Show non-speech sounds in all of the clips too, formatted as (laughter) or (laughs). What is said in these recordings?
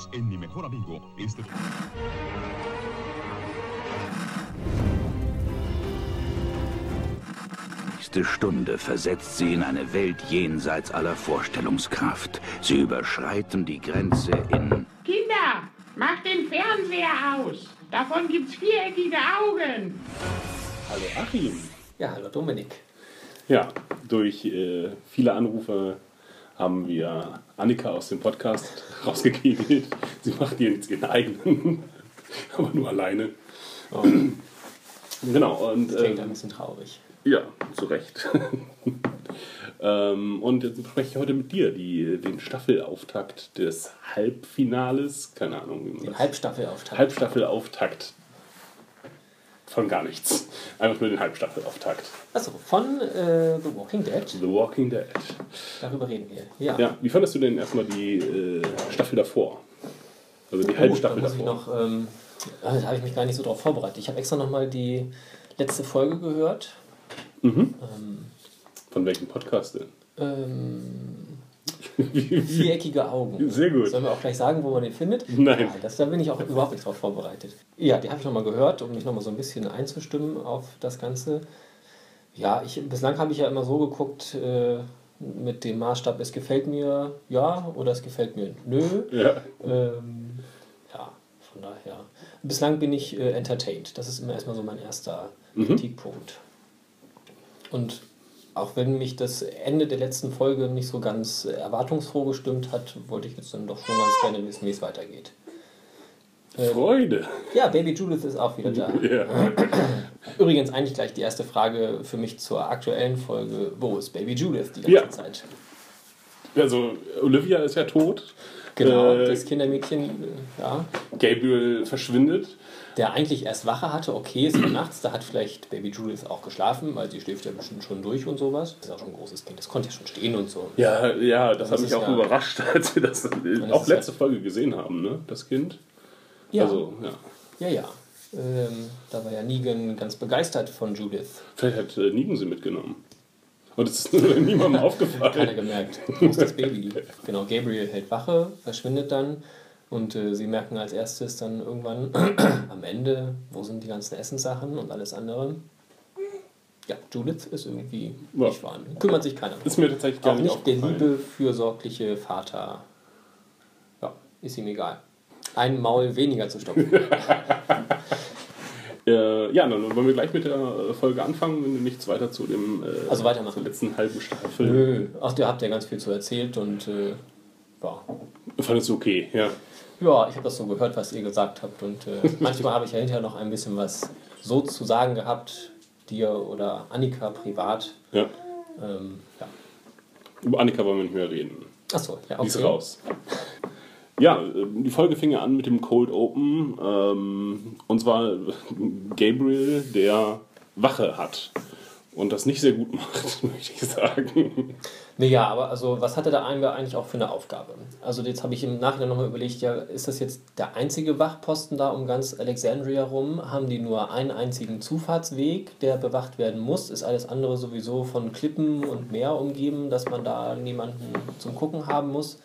Unidos en Mi Mejor Amigo. Este... nächste Stunde versetzt sie in eine Welt jenseits aller Vorstellungskraft. Sie überschreiten die Grenze in... Kinder, macht den Fernseher aus. Davon gibt's viereckige Augen. Hallo Achim. Ja, hallo Dominik. Ja, durch äh, viele Anrufe haben wir Annika aus dem Podcast rausgekegelt. Sie macht jetzt ihren eigenen, (laughs) aber nur alleine. Oh, Genau, und das klingt äh, ein bisschen traurig. ja, zu Recht. (laughs) ähm, und jetzt spreche ich heute mit dir, die, den Staffelauftakt des Halbfinales, keine Ahnung, wie man Den das Halbstaffelauftakt. Halbstaffelauftakt von gar nichts. Einfach nur den Halbstaffelauftakt. Achso, von äh, The Walking Dead. The Walking Dead. Darüber reden wir. Ja. Ja, wie fandest du denn erstmal die äh, Staffel davor? Also die Oh, Halbstaffel da davor. noch, ähm, ah, da habe ich mich gar nicht so drauf vorbereitet. Ich habe extra nochmal die letzte Folge gehört. Von welchem Podcast denn? Ähm, (laughs) viereckige Augen. Sehr gut. Sollen wir auch gleich sagen, wo man den findet? Nein. Ja, das, da bin ich auch überhaupt nicht drauf vorbereitet. Ja, die habe ich nochmal gehört, um mich nochmal so ein bisschen einzustimmen auf das Ganze. Ja, ich, bislang habe ich ja immer so geguckt, äh, mit dem Maßstab, es gefällt mir ja oder es gefällt mir nö. Ja. Ähm, ja, von daher. Bislang bin ich äh, entertained. Das ist immer erstmal so mein erster Kritikpunkt. Und auch wenn mich das Ende der letzten Folge nicht so ganz äh, erwartungsfroh gestimmt hat, wollte ich jetzt dann doch schon ganz gerne wissen, wie es weitergeht. Freude. Ja, Baby Judith ist auch wieder da. (laughs) Ja. Übrigens eigentlich gleich die erste Frage für mich zur aktuellen Folge. Wo ist Baby Judith die ganze Ja. Zeit? Also Olivia ist ja tot. Genau, Äh, das Kindermädchen, äh, ja, Gabriel verschwindet. Der eigentlich erst Wache hatte, okay, es war nachts, da hat vielleicht Baby Judith auch geschlafen, weil sie schläft ja bestimmt schon durch und sowas. Das ist auch schon ein großes Kind, das konnte ja schon stehen und so. Ja, ja, das, Das hat mich auch ja- überrascht, (laughs) als wir das, das auch ist ja- letzte Folge gesehen haben, ne? Das Kind. Ja, Also, ja. ja, ja. Ähm, da war ja Negan ganz begeistert von Judith. Vielleicht hat äh, Negan sie mitgenommen. Und es ist (laughs) niemandem (laughs) Keiner aufgefallen. gemerkt. Wo ist das Baby? Genau, Gabriel hält Wache, verschwindet dann und äh, sie merken als erstes dann irgendwann (clears throat) am Ende, wo sind die ganzen Essenssachen und alles andere. Ja, Judith ist irgendwie Ja. nicht vorhanden. Kümmert sich keiner. Ist mir tatsächlich gar Auch nicht nicht der liebe, fürsorgliche Vater. Ja, ist ihm egal. Ein Maul weniger zu stopfen. (laughs) Äh, ja, dann wollen wir gleich mit der Folge anfangen, wenn du nichts weiter zu dem äh, Also weitermachen. zur letzten halben Staffel. Nö. Ach, ihr habt ja ganz viel zu erzählt und äh, ja. Fandest du okay, ja. Ja, ich habe das so gehört, was ihr gesagt habt. Und äh, (laughs) manchmal habe ich ja hinterher noch ein bisschen was so zu sagen gehabt, dir oder Annika privat. ja. Ähm, ja. Über Annika wollen wir nicht mehr reden. Achso, ja, Die ist okay. raus. Ja, die Folge fing ja an mit dem Cold Open. Ähm, und zwar Gabriel, der Wache hat. Und das nicht sehr gut (laughs) macht, möchte ich sagen. Nee, ja, aber also was hatte der Einwer eigentlich auch für eine Aufgabe? Also jetzt habe ich im Nachhinein nochmal überlegt, ja, ist das jetzt der einzige Wachposten da um ganz Alexandria rum? Haben die nur einen einzigen Zufahrtsweg, der bewacht werden muss? Ist alles andere sowieso von Klippen und Meer umgeben, dass man da niemanden zum Gucken haben muss?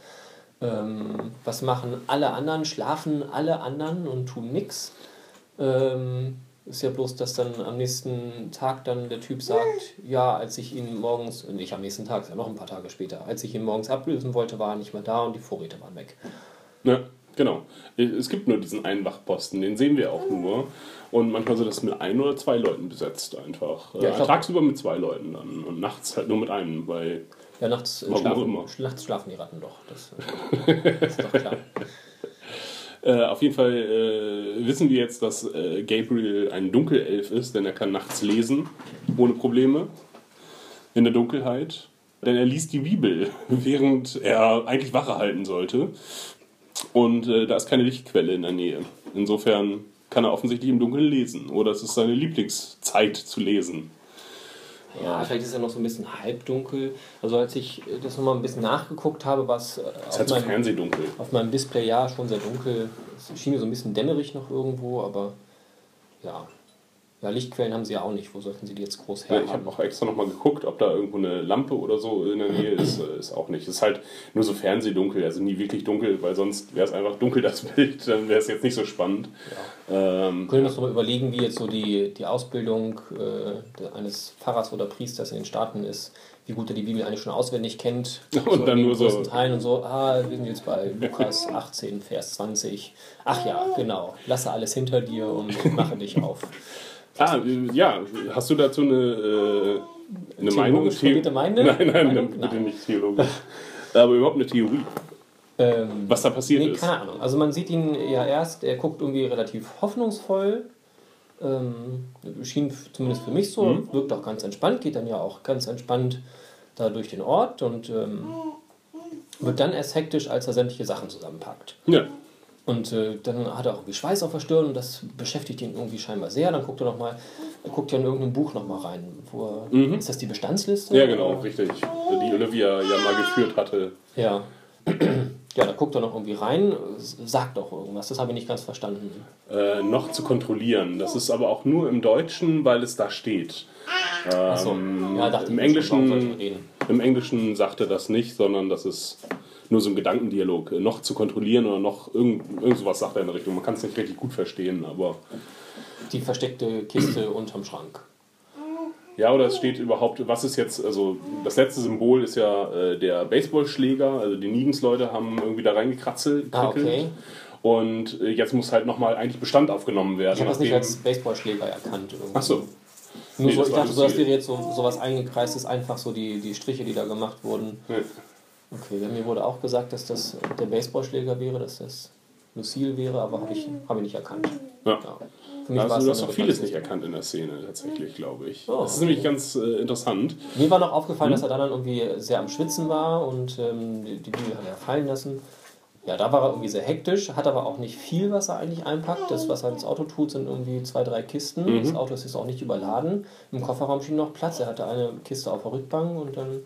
Ähm, was machen alle anderen? Schlafen alle anderen und tun nichts? Ähm, ist ja bloß, dass dann am nächsten Tag dann der Typ sagt, ja, als ich ihn morgens, nicht am nächsten Tag, ist ja noch ein paar Tage später, als ich ihn morgens ablösen wollte, war er nicht mehr da und die Vorräte waren weg. Ja, genau. Es gibt nur diesen einen Wachposten, den sehen wir auch nur. Und manchmal sind das mit ein oder zwei Leuten besetzt einfach. Ja, äh, glaub- tagsüber mit zwei Leuten dann und nachts halt nur mit einem, weil Ja, nachts, schlafen, immer. nachts schlafen die Ratten doch. Das, das ist doch klar. (laughs) Äh, auf jeden Fall äh, wissen wir jetzt, dass äh, Gabriel ein Dunkelelf ist, denn er kann nachts lesen, ohne Probleme, in der Dunkelheit. Denn er liest die Bibel, (laughs) während er eigentlich Wache halten sollte. Und äh, da ist keine Lichtquelle in der Nähe. Insofern kann er offensichtlich im Dunkeln lesen. Oder es ist seine Lieblingszeit zu lesen. Ja, vielleicht ist er noch so ein bisschen halbdunkel. Also als ich das nochmal ein bisschen nachgeguckt habe, war es äh, auf, halt so meinem, auf meinem Display ja schon sehr dunkel. Es schien mir so ein bisschen dämmerig noch irgendwo, aber ja. Ja, Lichtquellen haben sie ja auch nicht. Wo sollten sie die jetzt groß Ja, her ich habe auch extra nochmal geguckt, ob da irgendwo eine Lampe oder so in der Nähe ist. Äh, Ist auch nicht. Ist halt nur so fernsehdunkel, also nie wirklich dunkel, weil sonst wäre es einfach dunkel, das Bild. Dann wäre es jetzt nicht so spannend. Ähm, Wir können uns noch mal überlegen, wie jetzt so die, die Ausbildung äh, eines Pfarrers oder Priesters in den Staaten ist, wie gut er die Bibel eigentlich schon auswendig kennt. (laughs) Und dann in den nur so- Teilen und so, ah, wir sind jetzt bei Lukas (laughs) 18, Vers 20. Ach ja, genau, lasse alles hinter dir und mache dich auf. (laughs) ah, ja, hast du dazu eine, äh, eine Meinung? Meinung? Nein, nein, Meinung? bitte Nein. nicht theologisch. Aber überhaupt eine Theorie, Ähm, was da passiert Nee, ist. keine Ahnung. Also man sieht ihn ja erst, er guckt irgendwie relativ hoffnungsvoll. Ähm, schien zumindest für mich so, Mhm. wirkt auch ganz entspannt, geht dann ja auch ganz entspannt da durch den Ort und ähm, wird dann erst hektisch, als er sämtliche Sachen zusammenpackt. Ja. Und äh, dann hat er auch irgendwie Schweiß auf der Stirn und das beschäftigt ihn irgendwie scheinbar sehr. Dann guckt er noch mal, er guckt ja in irgendein Buch noch mal rein. Wo er, Ist das die Bestandsliste? Mhm. ja, genau, Oder? richtig. Die Olivia ja mal geführt hatte. Ja. (clears throat) Ja, da guckt er noch irgendwie rein, sagt auch irgendwas, das habe ich nicht ganz verstanden. äh, noch zu kontrollieren. Das ist aber auch nur im Deutschen, weil es da steht. Achso, Ähm, ja, dachte Im ich, Englischen? Im Englischen sagte das nicht, sondern das ist nur so ein Gedankendialog. Äh, Noch zu kontrollieren oder noch irgend, irgend sowas sagt er in der Richtung. Man kann es nicht richtig gut verstehen, aber Die versteckte Kiste unterm Schrank. ja, oder es steht überhaupt, was ist jetzt, also das letzte Symbol ist ja äh, der Baseballschläger, also die Negens-Leute haben irgendwie da reingekratzelt. Ah, okay. Und äh, jetzt muss halt nochmal eigentlich Bestand aufgenommen werden. Ich habe das nicht als Baseballschläger erkannt. Irgendwie. Ach so. Nur Nee, so, ich dachte, so, das wäre jetzt so sowas eingekreistes, einfach so die, die Striche, die da gemacht wurden. Nee. Okay, ja, mir wurde auch gesagt, dass das der Baseballschläger wäre, dass das Lucille wäre, aber habe ich, hab ich nicht erkannt. Ja. Für mich war Also, du hast eine vieles nicht erkannt in der Szene, tatsächlich, glaube ich. Oh, das ist okay. nämlich ganz äh, interessant. Mir war noch aufgefallen, Mhm. dass er dann irgendwie sehr am Schwitzen war und ähm, die, die Bibel hat er fallen lassen. Ja, da war er irgendwie sehr hektisch, hat aber auch nicht viel, was er eigentlich einpackt. Das, was er ins Auto tut, sind irgendwie zwei, drei Kisten. Mhm. Das Auto ist jetzt auch nicht überladen. Im Kofferraum schien noch Platz. Er hatte eine Kiste auf der Rückbank und dann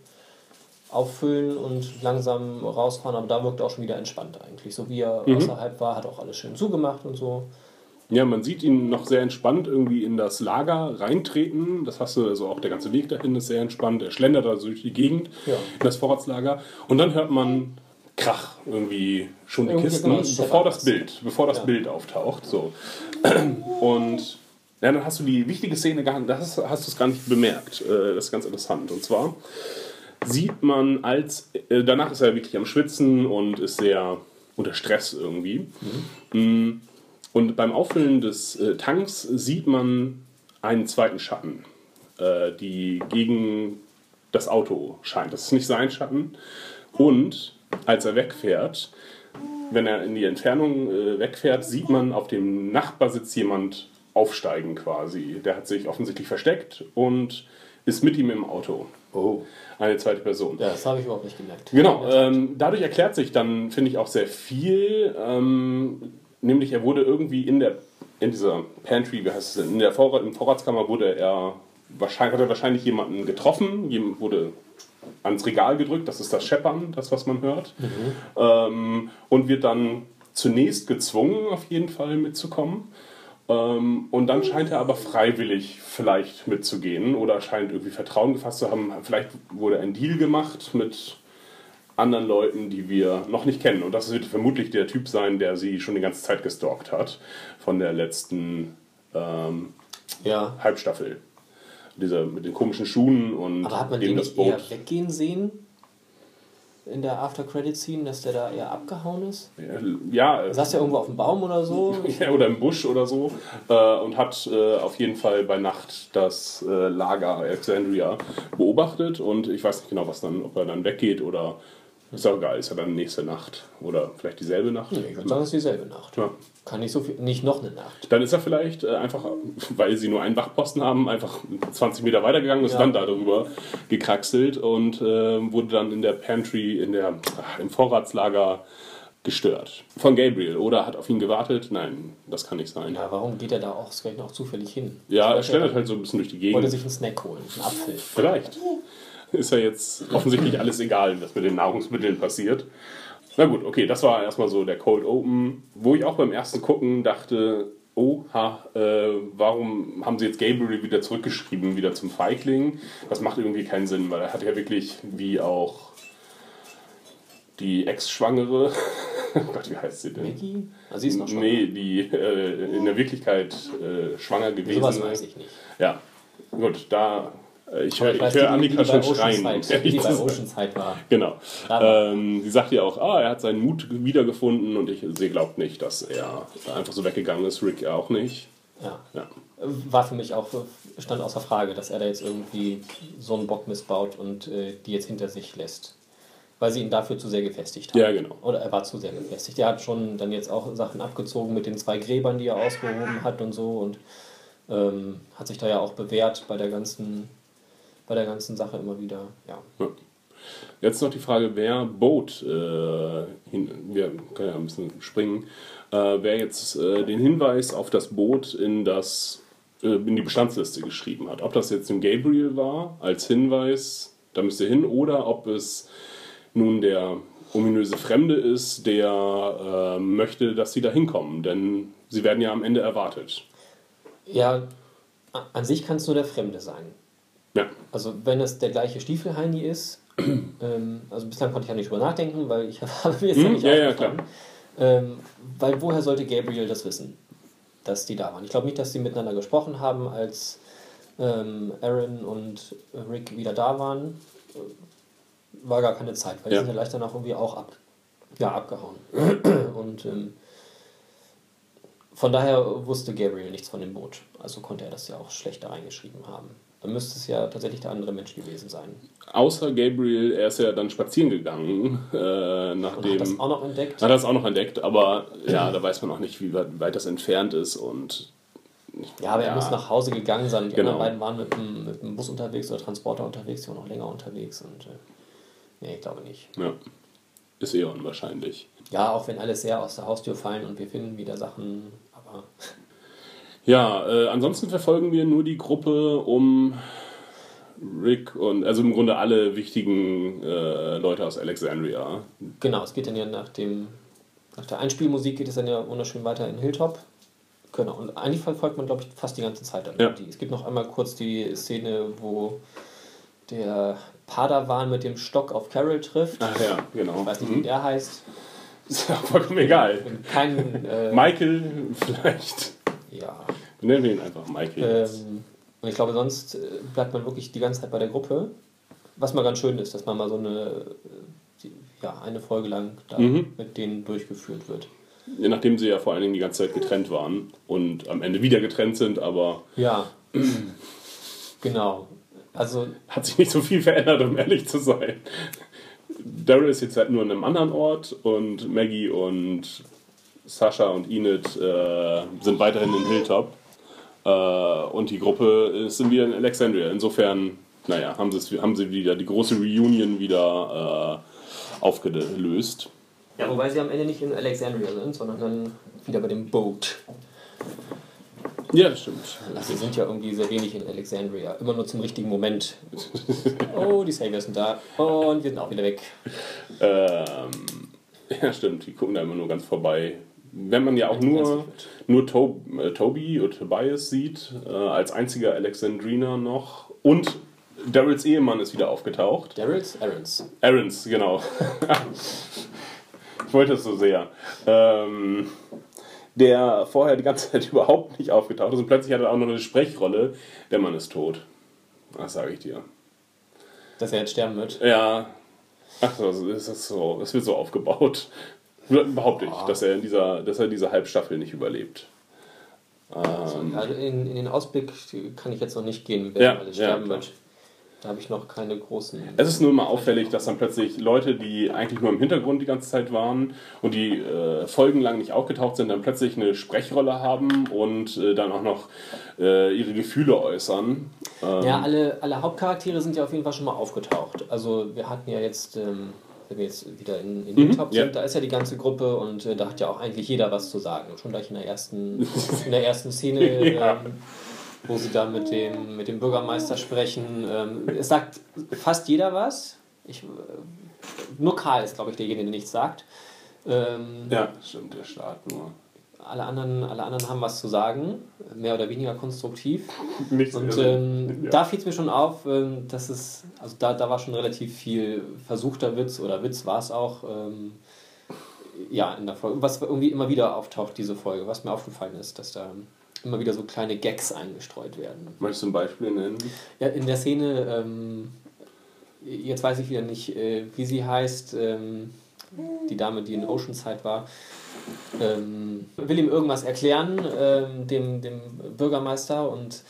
auffüllen und langsam rausfahren. Aber da wirkt er auch schon wieder entspannt eigentlich. So wie er Mhm. außerhalb war, hat auch alles schön zugemacht und so. Ja, man sieht ihn noch sehr entspannt irgendwie in das Lager reintreten. Das hast du, also auch der ganze Weg dahin ist sehr entspannt. Er schlendert also durch die Gegend Ja. in das Vorratslager. Und dann hört man Krach irgendwie schon die Irgendwie Kisten, bevor das. Bild, bevor das Ja. Bild auftaucht. So. Und ja, dann hast du die wichtige Szene gar nicht, das hast du es gar nicht bemerkt. Äh, Das ist ganz interessant. Und zwar sieht man als, äh, danach ist er wirklich am Schwitzen und ist sehr unter Stress irgendwie. Mm, Und beim Auffüllen des äh, Tanks sieht man einen zweiten Schatten, äh, die gegen das Auto scheint. Das ist nicht sein Schatten. Und als er wegfährt, wenn er in die Entfernung äh, wegfährt, sieht man auf dem Nachbarsitz jemand aufsteigen quasi. Der hat sich offensichtlich versteckt und ist mit ihm im Auto. Oh. Eine zweite Person. Ja, das habe ich überhaupt nicht gemerkt. Genau, ähm, dadurch erklärt sich dann, finde ich, auch sehr viel. Ähm, nämlich, er wurde irgendwie in der in dieser Pantry, wie heißt es denn, in der Vorrat, im Vorratskammer wurde er wahrscheinlich, hat er wahrscheinlich jemanden getroffen, jemand wurde ans Regal gedrückt, das ist das Scheppern, das, was man hört. Ähm, und wird dann zunächst gezwungen, auf jeden Fall mitzukommen. Ähm, und dann scheint er aber freiwillig vielleicht mitzugehen oder scheint irgendwie Vertrauen gefasst zu haben. Vielleicht wurde ein Deal gemacht mit anderen Leuten, die wir noch nicht kennen. Und das wird vermutlich der Typ sein, der sie schon die ganze Zeit gestalkt hat von der letzten ähm, Ja. Halbstaffel. Dieser mit den komischen Schuhen und Aber hat man dem den nicht Boot. eher weggehen sehen? In der After-Credit-Scene, dass der da eher abgehauen ist? Ja, äh, Saß der irgendwo auf dem Baum oder so? (laughs) Ja, oder im Busch oder so äh, und hat äh, auf jeden Fall bei Nacht das äh, Lager Alexandria beobachtet und ich weiß nicht genau, was dann, ob er dann weggeht oder ist auch egal, ist ja dann nächste Nacht oder vielleicht dieselbe Nacht. Nee, ich würde sagen, es ist dieselbe Nacht. Ja. Kann nicht so viel, nicht noch eine Nacht. Dann ist er vielleicht äh, einfach, weil sie nur einen Wachposten haben, einfach 20 Meter weitergegangen, ist Ja. dann darüber gekraxelt und äh, wurde dann in der Pantry, in der, ach, im Vorratslager gestört. Von Gabriel. Oder hat auf ihn gewartet? Nein, das kann nicht sein. Ja, warum geht er da auch, vielleicht auch zufällig hin? Ja, er Wollte schlendert halt so ein bisschen durch die Wollte Gegend. sich einen Snack holen, einen Apfel. Vielleicht ist ja jetzt offensichtlich alles egal, was mit den Nahrungsmitteln passiert. Na gut, okay, das war erstmal so der Cold Open, wo ich auch beim ersten Gucken dachte, oh, ha, äh, warum haben sie jetzt Gabriel wieder zurückgeschrieben, wieder zum Feigling? Das macht irgendwie keinen Sinn, weil er hat ja wirklich, wie auch die Ex-Schwangere, (laughs) oh Gott, wie heißt sie denn? Mickey? Also sie ist noch schwanger. Nee, die äh, in der Wirklichkeit äh, schwanger gewesen Sowas ist. weiß ich nicht. Ja, gut, da. Äh, Ich höre hör Annika schon schreien. Die bei sein. Oceanside war. Genau. Ähm, sie sagt ja auch, ah, er hat seinen Mut wiedergefunden und ich, sie glaubt nicht, dass er einfach so weggegangen ist. Rick auch nicht. Ja. Ja. War für mich auch, stand außer Frage, dass er da jetzt irgendwie so einen Bock missbaut und äh, die jetzt hinter sich lässt. Weil sie ihn dafür zu sehr gefestigt haben. Ja, genau. Oder er war zu sehr gefestigt. Er hat schon dann jetzt auch Sachen abgezogen mit den zwei Gräbern, die er ausgehoben hat und so und ähm, hat sich da ja auch bewährt bei der ganzen, bei der ganzen Sache immer wieder. Ja. Jetzt noch die Frage, wer Boat, äh, hin, wir können ja ein bisschen springen, äh, wer jetzt äh, den Hinweis auf das Boot in, das, äh, in die Bestandsliste geschrieben hat. Ob das jetzt im Gabriel war, als Hinweis, da müsst ihr hin, oder ob es nun der ominöse Fremde ist, der äh, möchte, dass sie da hinkommen. Denn sie werden ja am Ende erwartet. ja, an sich kann es nur der Fremde sein. Ja, Also wenn es der gleiche Stiefelheini ist, (clears throat) ähm, also bislang konnte ich ja nicht drüber nachdenken, weil ich (laughs) habe mir jetzt Hm, nicht ja, ja, aufgefallen. Ähm, weil woher sollte Gabriel das wissen, dass die da waren? Ich glaube nicht, dass sie miteinander gesprochen haben, als ähm, Aaron und Rick wieder da waren. War gar keine Zeit, weil Ja. die sind ja gleich danach irgendwie auch ab, ja, abgehauen. (clears throat) Und ähm, von daher wusste Gabriel nichts von dem Boot. Also konnte er das ja auch schlecht da reingeschrieben haben. Dann müsste es ja tatsächlich der andere Mensch gewesen sein. außer Gabriel, er ist ja dann spazieren gegangen, äh, nachdem... hat das auch noch entdeckt. Hat er das auch noch entdeckt, aber ja, da weiß man auch nicht, wie weit, das entfernt ist und Ja, aber er Ja. muss nach Hause gegangen sein. Die Genau. anderen beiden waren mit dem, mit dem Bus unterwegs oder Transporter unterwegs, die waren noch länger unterwegs. Und äh, nee, ich glaube nicht. ja, ist eher unwahrscheinlich. Ja, auch wenn alle sehr aus der Haustür fallen und wir finden wieder Sachen, aber Ja, äh, ansonsten verfolgen wir nur die Gruppe um Rick und also im Grunde alle wichtigen äh, Leute aus Alexandria. genau, es geht dann ja nach dem, nach der Einspielmusik geht es dann ja wunderschön weiter in Hilltop. Genau, und eigentlich verfolgt man, glaube ich, fast die ganze Zeit dann Ja. die. Es gibt noch einmal kurz die Szene, wo der Padawan mit dem Stock auf Carol trifft. Ach ja, genau. Ich weiß nicht, wie Mhm. der heißt. (laughs) Ist ja vollkommen egal. Kein, äh, Michael (laughs) vielleicht. Ja, Nennen wir ihn einfach Michael. jetzt. Ähm, und ich glaube, sonst äh, bleibt man wirklich die ganze Zeit bei der Gruppe. Was mal ganz schön ist, dass man mal so eine, äh, ja, eine Folge lang da Mhm. mit denen durchgeführt wird. Ja, Nachdem sie ja vor allen Dingen die ganze Zeit getrennt waren und am Ende wieder getrennt sind, aber Ja, (clears throat) genau. Also, hat sich nicht so viel verändert, um ehrlich zu sein. Daryl ist jetzt halt nur an einem anderen Ort und Maggie und Sascha und Enid äh, sind weiterhin in Hilltop. Äh, und die Gruppe ist wieder in Alexandria. Insofern, naja, haben, sie- haben sie wieder die große Reunion wieder äh, aufgelöst. ja, wobei sie am Ende nicht in Alexandria sind, sondern dann wieder bei dem Boat. Ja, das stimmt. Also, sie sind ja irgendwie sehr wenig in Alexandria. Immer nur zum richtigen Moment. Oh, die Saviors sind da. Und wir sind auch wieder weg. Ähm, (laughs) ja, stimmt. Die gucken da immer nur ganz vorbei. Wenn man ja auch nur, nur to äh, Toby oder Tobias sieht, äh, als einziger Alexandriner noch. Und Daryls Ehemann ist wieder aufgetaucht. Daryls, Aarons. Aarons, genau. (laughs) ich wollte es so sehr. Ähm, der vorher die ganze Zeit (laughs) überhaupt nicht aufgetaucht ist und plötzlich hat er auch noch eine Sprechrolle. Der Mann ist tot. Das sage ich dir. Dass er jetzt sterben wird. Ja. Ach so, ist so, es wird so aufgebaut. Behaupte ich, dass er in dieser, dass er diese Halbstaffel nicht überlebt. Ähm, Also in, in den Ausblick kann ich jetzt noch nicht gehen, wer Ja, alles ja, sterben klar. wird. Da habe ich noch keine großen. es ist nur mal auffällig, dass dann plötzlich Leute, die eigentlich nur im Hintergrund die ganze Zeit waren und die äh, folgenlang nicht aufgetaucht sind, dann plötzlich eine Sprechrolle haben und äh, dann auch noch äh, ihre Gefühle äußern. Ähm, Ja, alle, alle Hauptcharaktere sind ja auf jeden Fall schon mal aufgetaucht. Also wir hatten ja jetzt, ähm, wenn wir jetzt wieder in, in den Top ja. sind, da ist ja die ganze Gruppe und äh, da hat ja auch eigentlich jeder was zu sagen. Schon gleich in der ersten, (laughs) in der ersten Szene, Ja. ähm, wo sie da mit dem, mit dem Bürgermeister sprechen. Ähm, es sagt fast jeder was. Ich, äh, nur Karl ist, glaube ich, derjenige, der nichts sagt. Ähm, ja, stimmt, der Staat nur. Alle anderen, alle anderen haben was zu sagen, mehr oder weniger konstruktiv. Nichts Und ähm, ja. da fiel es mir schon auf, ähm, dass es, also da, da war schon relativ viel versuchter Witz oder Witz war es auch, ähm, ja, in der Folge, was irgendwie immer wieder auftaucht, diese Folge, was mir aufgefallen ist, dass da immer wieder so kleine Gags eingestreut werden. Möchtest du ein Beispiel nennen? Ja, in der Szene, ähm, jetzt weiß ich wieder nicht, äh, wie sie heißt, ähm, die Dame, die in Oceanside war, ähm, will ihm irgendwas erklären, ähm, dem, dem Bürgermeister und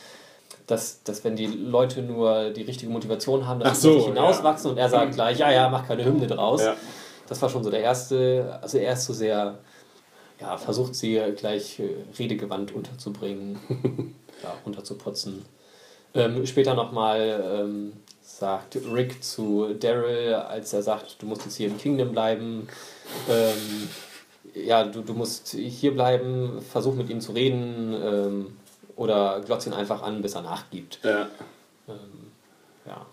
dass, dass wenn die Leute nur die richtige Motivation haben, dass sie so, hinauswachsen und er sagt gleich, ja, ja, mach keine Hymne draus. Ja. Das war schon so der erste, also er ist so sehr, ja, versucht sie gleich äh, redegewandt unterzubringen, (laughs) ja, runterzuputzen. Ähm, später nochmal ähm, sagt Rick zu Daryl, als er sagt, du musst jetzt hier im Kingdom bleiben, ähm, ja, du, du musst hier bleiben, versuch mit ihm zu reden ähm, oder glotz ihn einfach an, bis er nachgibt. Ja. Ja,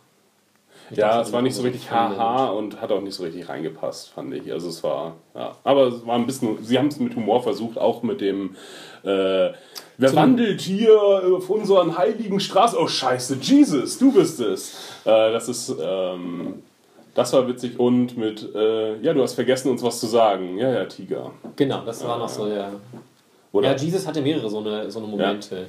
Ich Ja, es war nicht so richtig haha und hat auch nicht so richtig reingepasst, fand ich. Also es war, ja. Aber es war ein bisschen, sie haben es mit Humor versucht, auch mit dem, äh, wer wandelt hier auf unseren heiligen Straßen? Oh scheiße, Jesus, du bist es. Äh, das ist, ähm, das war witzig und mit, äh, ja, du hast vergessen, uns was zu sagen. Ja, ja, Tiger. Genau, das war noch so der. Oder? Ja, Jesus hatte mehrere so eine, so eine Momente.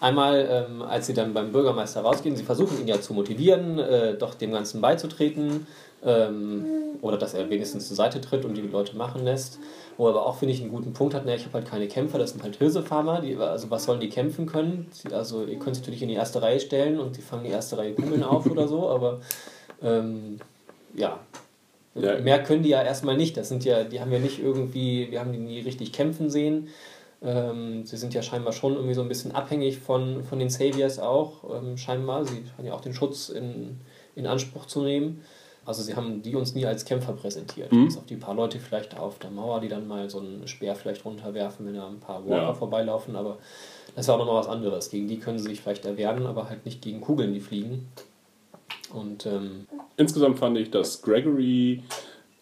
Einmal, ähm, als sie dann beim Bürgermeister rausgehen, sie versuchen ihn ja zu motivieren, äh, doch dem Ganzen beizutreten. Ähm, oder dass er wenigstens zur Seite tritt und die Leute machen lässt. Wo er aber auch, finde ich, einen guten Punkt hat, ne, ich habe halt keine Kämpfer, das sind halt Hirsefarmer, die, also was sollen die kämpfen können? Sie- Also ihr könnt sich natürlich in die erste Reihe stellen und die fangen die erste Reihe Kugeln auf oder so, aber ähm, ja, Ja. Mehr können die ja erstmal nicht. Das sind ja, die haben ja nicht irgendwie, wir haben die nie richtig kämpfen sehen. Ähm, sie sind ja scheinbar schon irgendwie so ein bisschen abhängig von, von den Saviors auch, ähm, scheinbar. Sie haben ja auch den Schutz in, in Anspruch zu nehmen. Also sie haben die uns nie als Kämpfer präsentiert. Mhm. Bis auf die paar Leute vielleicht auf der Mauer, die dann mal so einen Speer vielleicht runterwerfen, wenn da ein paar Walker Ja. vorbeilaufen. Aber das ist ja auch nochmal was anderes. Gegen die können sie sich vielleicht erwehren, aber halt nicht gegen Kugeln, die fliegen. Und ähm, Insgesamt fand ich, dass Gregory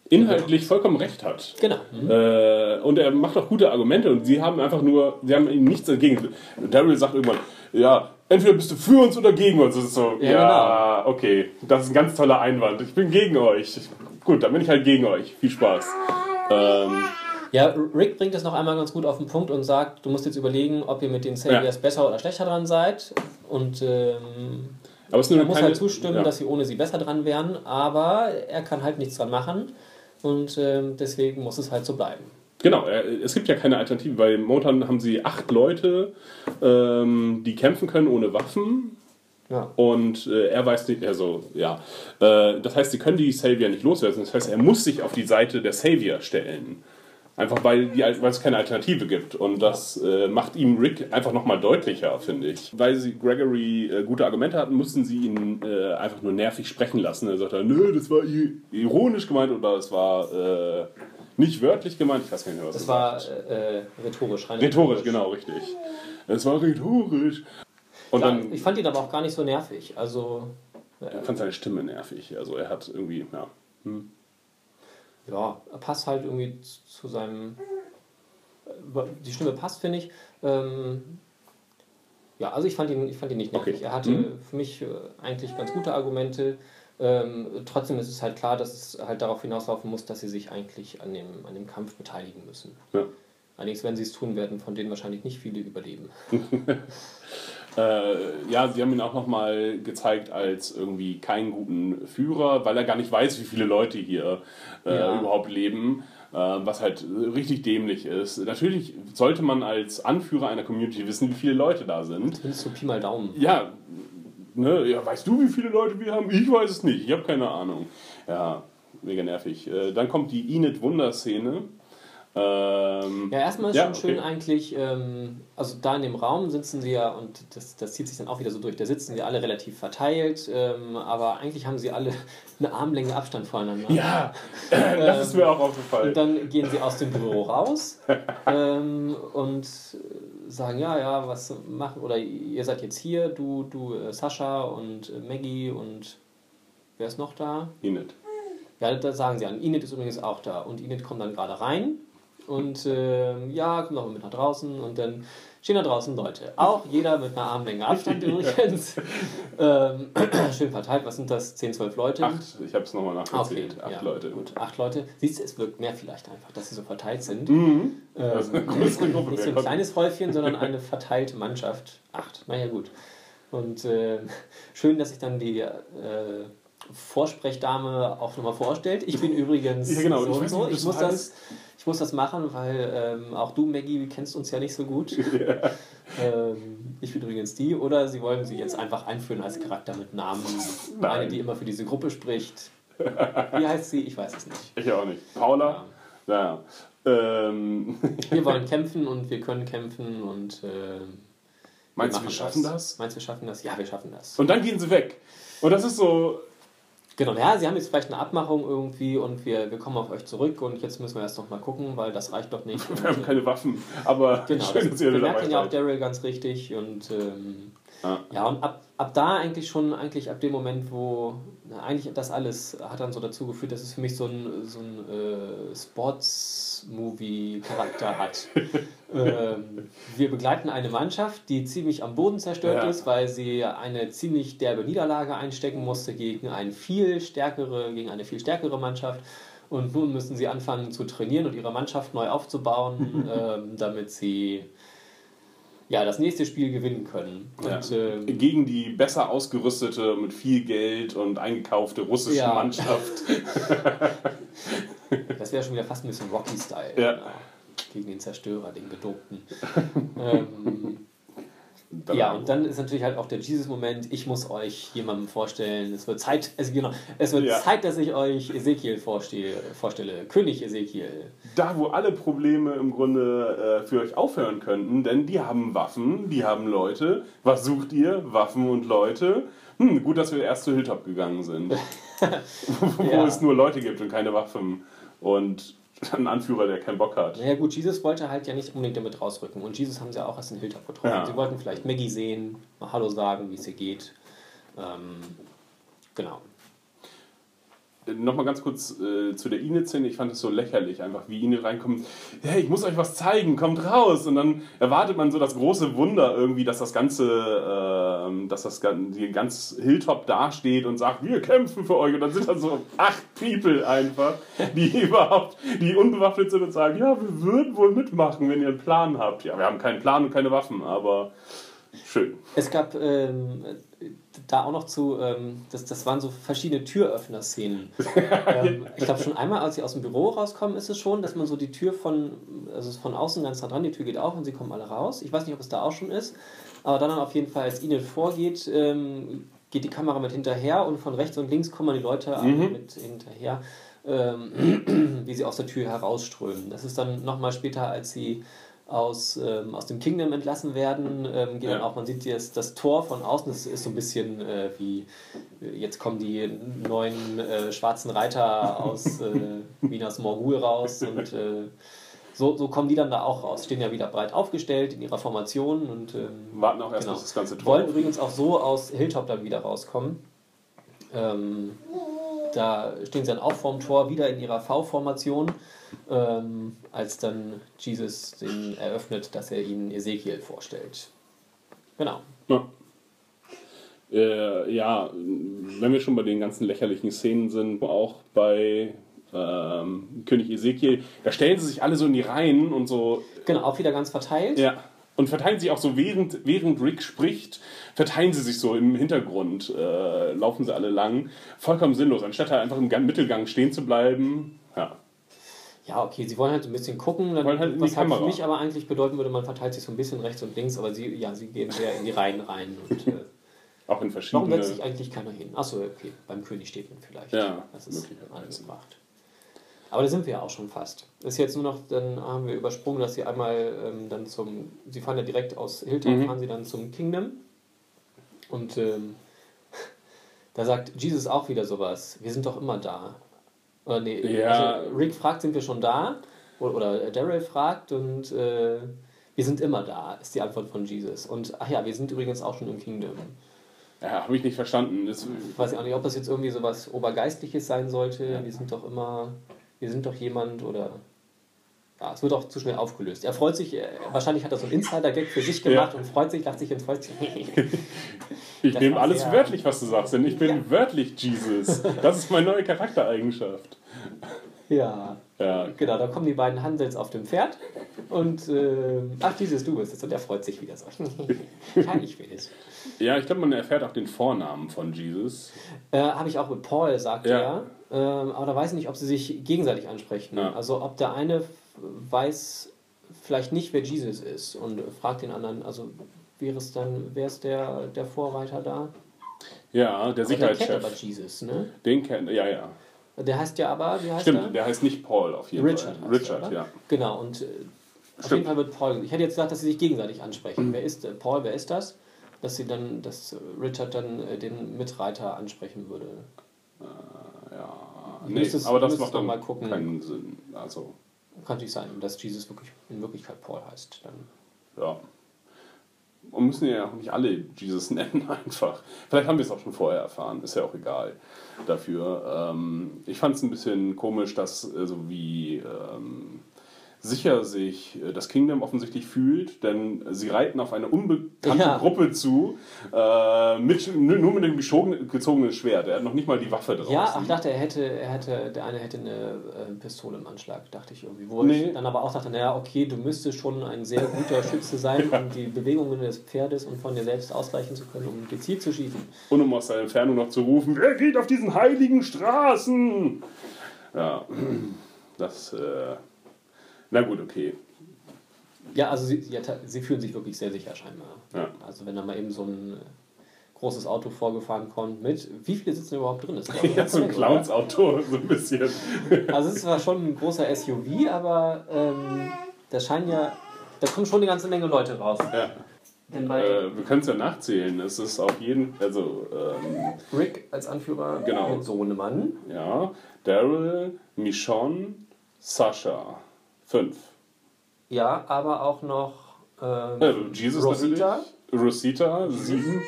inhaltlich vollkommen recht hat. genau. Mhm. Äh, und er macht auch gute Argumente und sie haben einfach nur, sie haben ihm nichts dagegen. Daryl sagt irgendwann, ja, entweder bist du für uns oder gegen uns. Das ist so, ja, Ja, okay, das ist ein ganz toller Einwand. Ich bin gegen euch. Gut, dann bin ich halt gegen euch. Viel Spaß. Ähm, Ja, Rick bringt es noch einmal ganz gut auf den Punkt und sagt, du musst jetzt überlegen, ob ihr mit den Saviors Ja. besser oder schlechter dran seid. Und ähm, aber es ist nur er muss kleine, halt zustimmen, ja. dass sie ohne sie besser dran wären, aber er kann halt nichts dran machen. Und ähm, deswegen muss es halt so bleiben. Genau, äh, es gibt ja keine Alternative, weil momentan haben sie acht Leute, ähm, die kämpfen können ohne Waffen. Ja. Und äh, er weiß nicht, also ja. Äh, das heißt, sie können die Savior nicht loswerden. Das heißt, er muss sich auf die Seite der Savior stellen. Einfach weil, die, weil es keine Alternative gibt. Und das äh, macht ihm Rick einfach nochmal deutlicher, finde ich. Weil sie Gregory äh, gute Argumente hatten, mussten sie ihn äh, einfach nur nervig sprechen lassen. Er sagte, nö, das war ironisch gemeint oder es war äh, nicht wörtlich gemeint. Ich weiß gar nicht mehr, was Das er war sagt. äh, rhetorisch, rein Rhetorisch, genau, richtig. Es war rhetorisch. Und Ja, dann ich fand ihn aber auch gar nicht so nervig. Also, ich fand seine Stimme nervig. Also er hat irgendwie, ja. Ja, er passt halt irgendwie zu zu seinem. äh, Die Stimme passt, finde ich. Ähm, ja, also ich fand ihn, ich fand ihn nicht nervig. Okay. Er hatte Mhm. für mich äh, eigentlich ganz gute Argumente. Ähm, trotzdem ist es halt klar, dass es halt darauf hinauslaufen muss, dass sie sich eigentlich an dem, an dem Kampf beteiligen müssen. ja. Allerdings, wenn sie es tun, werden von denen wahrscheinlich nicht viele überleben. (laughs) Äh, ja, sie haben ihn auch nochmal gezeigt als irgendwie keinen guten Führer, weil er gar nicht weiß, wie viele Leute hier äh, Ja. überhaupt leben, äh, was halt richtig dämlich ist. Natürlich sollte man als Anführer einer Community wissen, wie viele Leute da sind. Zumindest so Pi mal Daumen. Ja, ne, ja, weißt du, wie viele Leute wir haben? Ich weiß es nicht, ich habe keine Ahnung. Ja, mega nervig. Äh, dann kommt die Enid Wunder-Szene. Ähm, Ja, erstmal ist Ja, schon schön okay. eigentlich, ähm, also da in dem Raum sitzen sie ja, und das, das zieht sich dann auch wieder so durch, da sitzen sie alle relativ verteilt, ähm, aber eigentlich haben sie alle (laughs) eine Armlänge Abstand voneinander. ja, (laughs) das ist mir auch aufgefallen. Und dann gehen sie aus dem Büro raus (laughs) ähm, und sagen, ja, ja, was machen, oder ihr seid jetzt hier, du, du, äh, Sascha und äh, Maggie und wer ist noch da? Enid. Ja, da sagen sie an. Enid ist übrigens auch da. Und Enid kommt dann gerade rein und ähm, ja, kommt noch mit nach draußen und dann stehen da draußen Leute. Auch jeder mit einer Armlänge Abstand übrigens. (laughs) ähm, (clears throat) schön verteilt, was sind das? 10, 12 Leute? Acht, ich habe es nochmal Okay, nachgezählt. Acht ja, Leute. Gut, acht Leute. Siehst du, es wirkt mehr vielleicht einfach, dass sie so verteilt sind. Mhm. Ähm, Das ist eine (laughs) größere nicht Gruppe. nicht so ein kleines Häufchen, sondern eine verteilte Mannschaft. Acht, naja gut. Und äh, (laughs) schön, dass sich dann die äh, Vorsprechdame auch nochmal vorstellt. Ich bin übrigens Ja, genau. so Ich und so. Ich muss das, ich muss das machen, weil ähm, auch du, Maggie, kennst uns ja nicht so gut. (laughs) Ähm, ich bin übrigens die. Oder sie wollen sie jetzt einfach einführen als Charakter mit Namen. Nein. Eine, die immer für diese Gruppe spricht. Wie heißt sie? Ich weiß es nicht. Ich auch nicht. Paula? Naja. Ähm, (laughs) Wir wollen kämpfen und wir können kämpfen und ähm, meinst du, wir schaffen das? Meinst du, wir schaffen das? Ja, wir schaffen das. Und dann gehen sie weg. Und das ist so. Genau, ja, sie haben jetzt vielleicht eine Abmachung irgendwie und wir, wir kommen auf euch zurück und jetzt müssen wir erst noch mal gucken, weil das reicht doch nicht. (laughs) Wir haben keine Waffen. Aber genau, schön, dass das ihr dabei bemerkt ja auch. Daryl ganz richtig und ähm, Ja. ja, und ab, ab da eigentlich schon, eigentlich ab dem Moment, wo na, eigentlich das alles hat dann so dazu geführt, dass es für mich so ein, so ein äh, Sports-Movie-Charakter hat. (laughs) ähm, wir begleiten eine Mannschaft, die ziemlich am Boden zerstört Ja. ist, weil sie eine ziemlich derbe Niederlage einstecken musste gegen, ein viel stärkere, gegen eine viel stärkere Mannschaft. Und nun müssen sie anfangen zu trainieren und ihre Mannschaft neu aufzubauen, (laughs) ähm, damit sie ja, das nächste Spiel gewinnen können. Ja. Und, ähm, Gegen die besser ausgerüstete, mit viel Geld und eingekaufte russische Ja. Mannschaft. (laughs) Das wäre schon wieder fast ein bisschen Rocky-Style. Ja. Genau. Gegen den Zerstörer, den Gedobten. (laughs) ähm, Dann- ja, und dann ist natürlich halt auch der Jesus-Moment. Ich muss euch jemandem vorstellen. Es wird Zeit, also genau, es wird Ja. Zeit, dass ich euch Ezekiel vorstehe, vorstelle. König Ezekiel. Da, wo alle Probleme im Grunde äh, für euch aufhören könnten, denn die haben Waffen, die haben Leute. Was sucht ihr? Waffen und Leute. Hm, gut, dass wir erst zu Hilltop gegangen sind. (laughs) (laughs) wo Ja. es nur Leute gibt und keine Waffen. Und (laughs) einen Anführer, der keinen Bock hat. Naja, gut, Jesus wollte halt ja nicht unbedingt damit rausrücken. Und Jesus haben sie auch erst in Hilltop getroffen. Ja. Sie wollten vielleicht Maggie sehen, mal Hallo sagen, wie es ihr geht. Ähm, genau. Nochmal ganz kurz äh, zu der Enid-Szene. Ich fand es so lächerlich, einfach wie Enid reinkommt. Hey, ich muss euch was zeigen, kommt raus. Und dann erwartet man so das große Wunder irgendwie, dass das ganze, ähm, dass das die ganz Hilltop dasteht und sagt, wir kämpfen für euch. Und dann sind da so acht People einfach, die (laughs) überhaupt, die unbewaffnet sind und sagen, ja, wir würden wohl mitmachen, wenn ihr einen Plan habt. Ja, wir haben keinen Plan und keine Waffen, aber schön. Es gab ähm, da auch noch zu, ähm, das, das waren so verschiedene Türöffner-Szenen. (laughs) ähm, ich glaube schon einmal, als sie aus dem Büro rauskommen, ist es schon, dass man so die Tür von, also von außen ganz nah dran, die Tür geht auf und sie kommen alle raus. Ich weiß nicht, ob es da auch schon ist, aber dann auf jeden Fall, als Enid vorgeht, ähm, geht die Kamera mit hinterher und von rechts und links kommen die Leute alle mit hinterher, ähm, (clears throat) wie sie aus der Tür herausströmen. Das ist dann nochmal später, als sie aus, ähm, aus dem Kingdom entlassen werden, ähm, geht dann Ja. auch, man sieht jetzt das Tor von außen, das ist so ein bisschen äh, wie, äh, jetzt kommen die neuen äh, schwarzen Reiter aus (laughs) äh, Minas Morgul raus und äh, so, so kommen die dann da auch raus, stehen ja wieder breit aufgestellt in ihrer Formation und ähm, Warten auch erst, Genau. bis das ganze Tor wollen übrigens auch so aus Hilltop dann wieder rauskommen. Ähm, da stehen sie dann auch vorm Tor wieder in ihrer V-Formation, ähm, als dann Jesus den eröffnet, dass er ihnen Ezekiel vorstellt. Genau. Ja. Äh, ja, wenn wir schon bei den ganzen lächerlichen Szenen sind, auch bei ähm, König Ezekiel, da stellen sie sich alle so in die Reihen und so. Genau, auch wieder ganz verteilt. Ja. Und verteilen sich auch so, während, während Rick spricht, verteilen sie sich so im Hintergrund, äh, laufen sie alle lang. Vollkommen sinnlos, anstatt halt einfach im Gang- Mittelgang stehen zu bleiben. Ja. Ja, okay, sie wollen halt so ein bisschen gucken, dann, halt was halt für mich aber eigentlich bedeuten würde, man verteilt sich so ein bisschen rechts und links, aber sie, ja, sie gehen sehr in die Reihen rein. Und, äh, (laughs) Auch in warum verschiedene. setzt sich eigentlich keiner hin? Achso, okay, beim König steht man vielleicht. Ja, das ist möglicherweise. angebracht. Aber da sind wir ja auch schon fast. Ist jetzt nur noch, dann haben wir übersprungen, dass sie einmal ähm, dann zum, sie fahren ja direkt aus Hilltop, Mhm. fahren sie dann zum Kingdom. Und ähm, (laughs) da sagt Jesus auch wieder sowas, wir sind doch immer da. Oder nee, Ja. also Rick fragt, sind wir schon da? Oder, Daryl fragt und äh, wir sind immer da, ist die Antwort von Jesus. Und ach ja, wir sind übrigens auch schon im Kingdom. Ja, habe ich nicht verstanden. Das, Ich weiß auch nicht, ob das jetzt irgendwie so was Obergeistliches sein sollte. Wir sind doch immer, wir sind doch jemand oder. Ja, es wird auch zu schnell aufgelöst. Er freut sich, äh, wahrscheinlich hat er so einen Insider-Gag für sich gemacht und freut sich, lacht sich und freut sich. (laughs) Ich Das nehme alles wörtlich, was du sagst, denn ich bin wörtlich Jesus. Das ist meine neue Charaktereigenschaft. ja. Ja, Genau, da kommen die beiden Handels auf dem Pferd und äh, ach, dieses du bist es und er freut sich wieder so. (laughs) ja, ich (laughs) will es. ja ich glaube, man erfährt auch den Vornamen von Jesus. Äh, Habe ich auch mit Paul, sagt Ja. er. Ähm, aber da weiß ich nicht, ob sie sich gegenseitig ansprechen. Ja. Also ob der eine weiß vielleicht nicht, wer Jesus ist und fragt den anderen, also wäre es dann, wer ist der, der Vorreiter da? Ja, der Aber der kennt aber Sicherheitschef. Jesus, ne? Den kennt, ja, ja. Der heißt ja aber, wie heißt Stimmt, er? der heißt nicht Paul auf jeden Richard. Fall. Richard, er, oder? ja. Genau, und äh, auf jeden Fall wird Paul. Ich hätte jetzt gesagt, dass sie sich gegenseitig Mhm. ansprechen. Wer ist äh, Paul, wer ist das? Dass sie dann, dass Richard dann äh, den Mitreiter ansprechen würde. ja. Du Nee, aber das macht dann mal gucken. keinen Sinn. Also, Kann natürlich sein, dass Jesus wirklich in Wirklichkeit Paul heißt. Dann. ja. Und müssen ja auch nicht alle Jesus (laughs) nennen, einfach. Vielleicht haben wir es auch schon vorher erfahren, ist ja auch egal dafür. Ähm, ich fand es ein bisschen komisch, dass so wie ähm, sicher sich äh, das Kingdom offensichtlich fühlt, denn sie reiten auf eine unbekannte Ja. Gruppe zu, äh, mit, nur mit dem gezogenen Schwert. Er hat noch nicht mal die Waffe draußen. Ja, ach, ich dachte, er hätte, er hätte, der eine hätte eine äh, Pistole im Anschlag, dachte ich irgendwie. Wo Nee. ich dann aber auch dachte, naja, okay, du müsstest schon ein sehr guter Schütze sein, (laughs) um die Bewegungen des Pferdes und von dir selbst ausgleichen zu können, um gezielt zu schießen. Und um aus der Entfernung noch zu rufen, wer geht auf diesen heiligen Straßen? Ja, (clears throat) das, äh, na gut, okay. Ja, also sie, sie, hat- sie fühlen sich wirklich sehr sicher scheinbar. Ja. Also wenn da mal eben so ein äh, großes Auto vorgefahren kommt mit, wie viele sitzen überhaupt drin? Ist, (laughs) Jetzt so ein oder? Clowns-Auto, so ein bisschen. (laughs) Also es ist zwar schon ein großer SUV, aber ähm, da scheinen ja, da kommen schon eine ganze Menge Leute raus. Ja. Denn bei Äh, wir können es ja nachzählen. Es ist auf jeden also, ähm, Rick als Anführer Genau. Sohnemann. ja, Daryl, Michonne, Sascha. Fünf. Ja, aber auch noch ähm, Also Jesus Rosita natürlich. Rosita, sieben.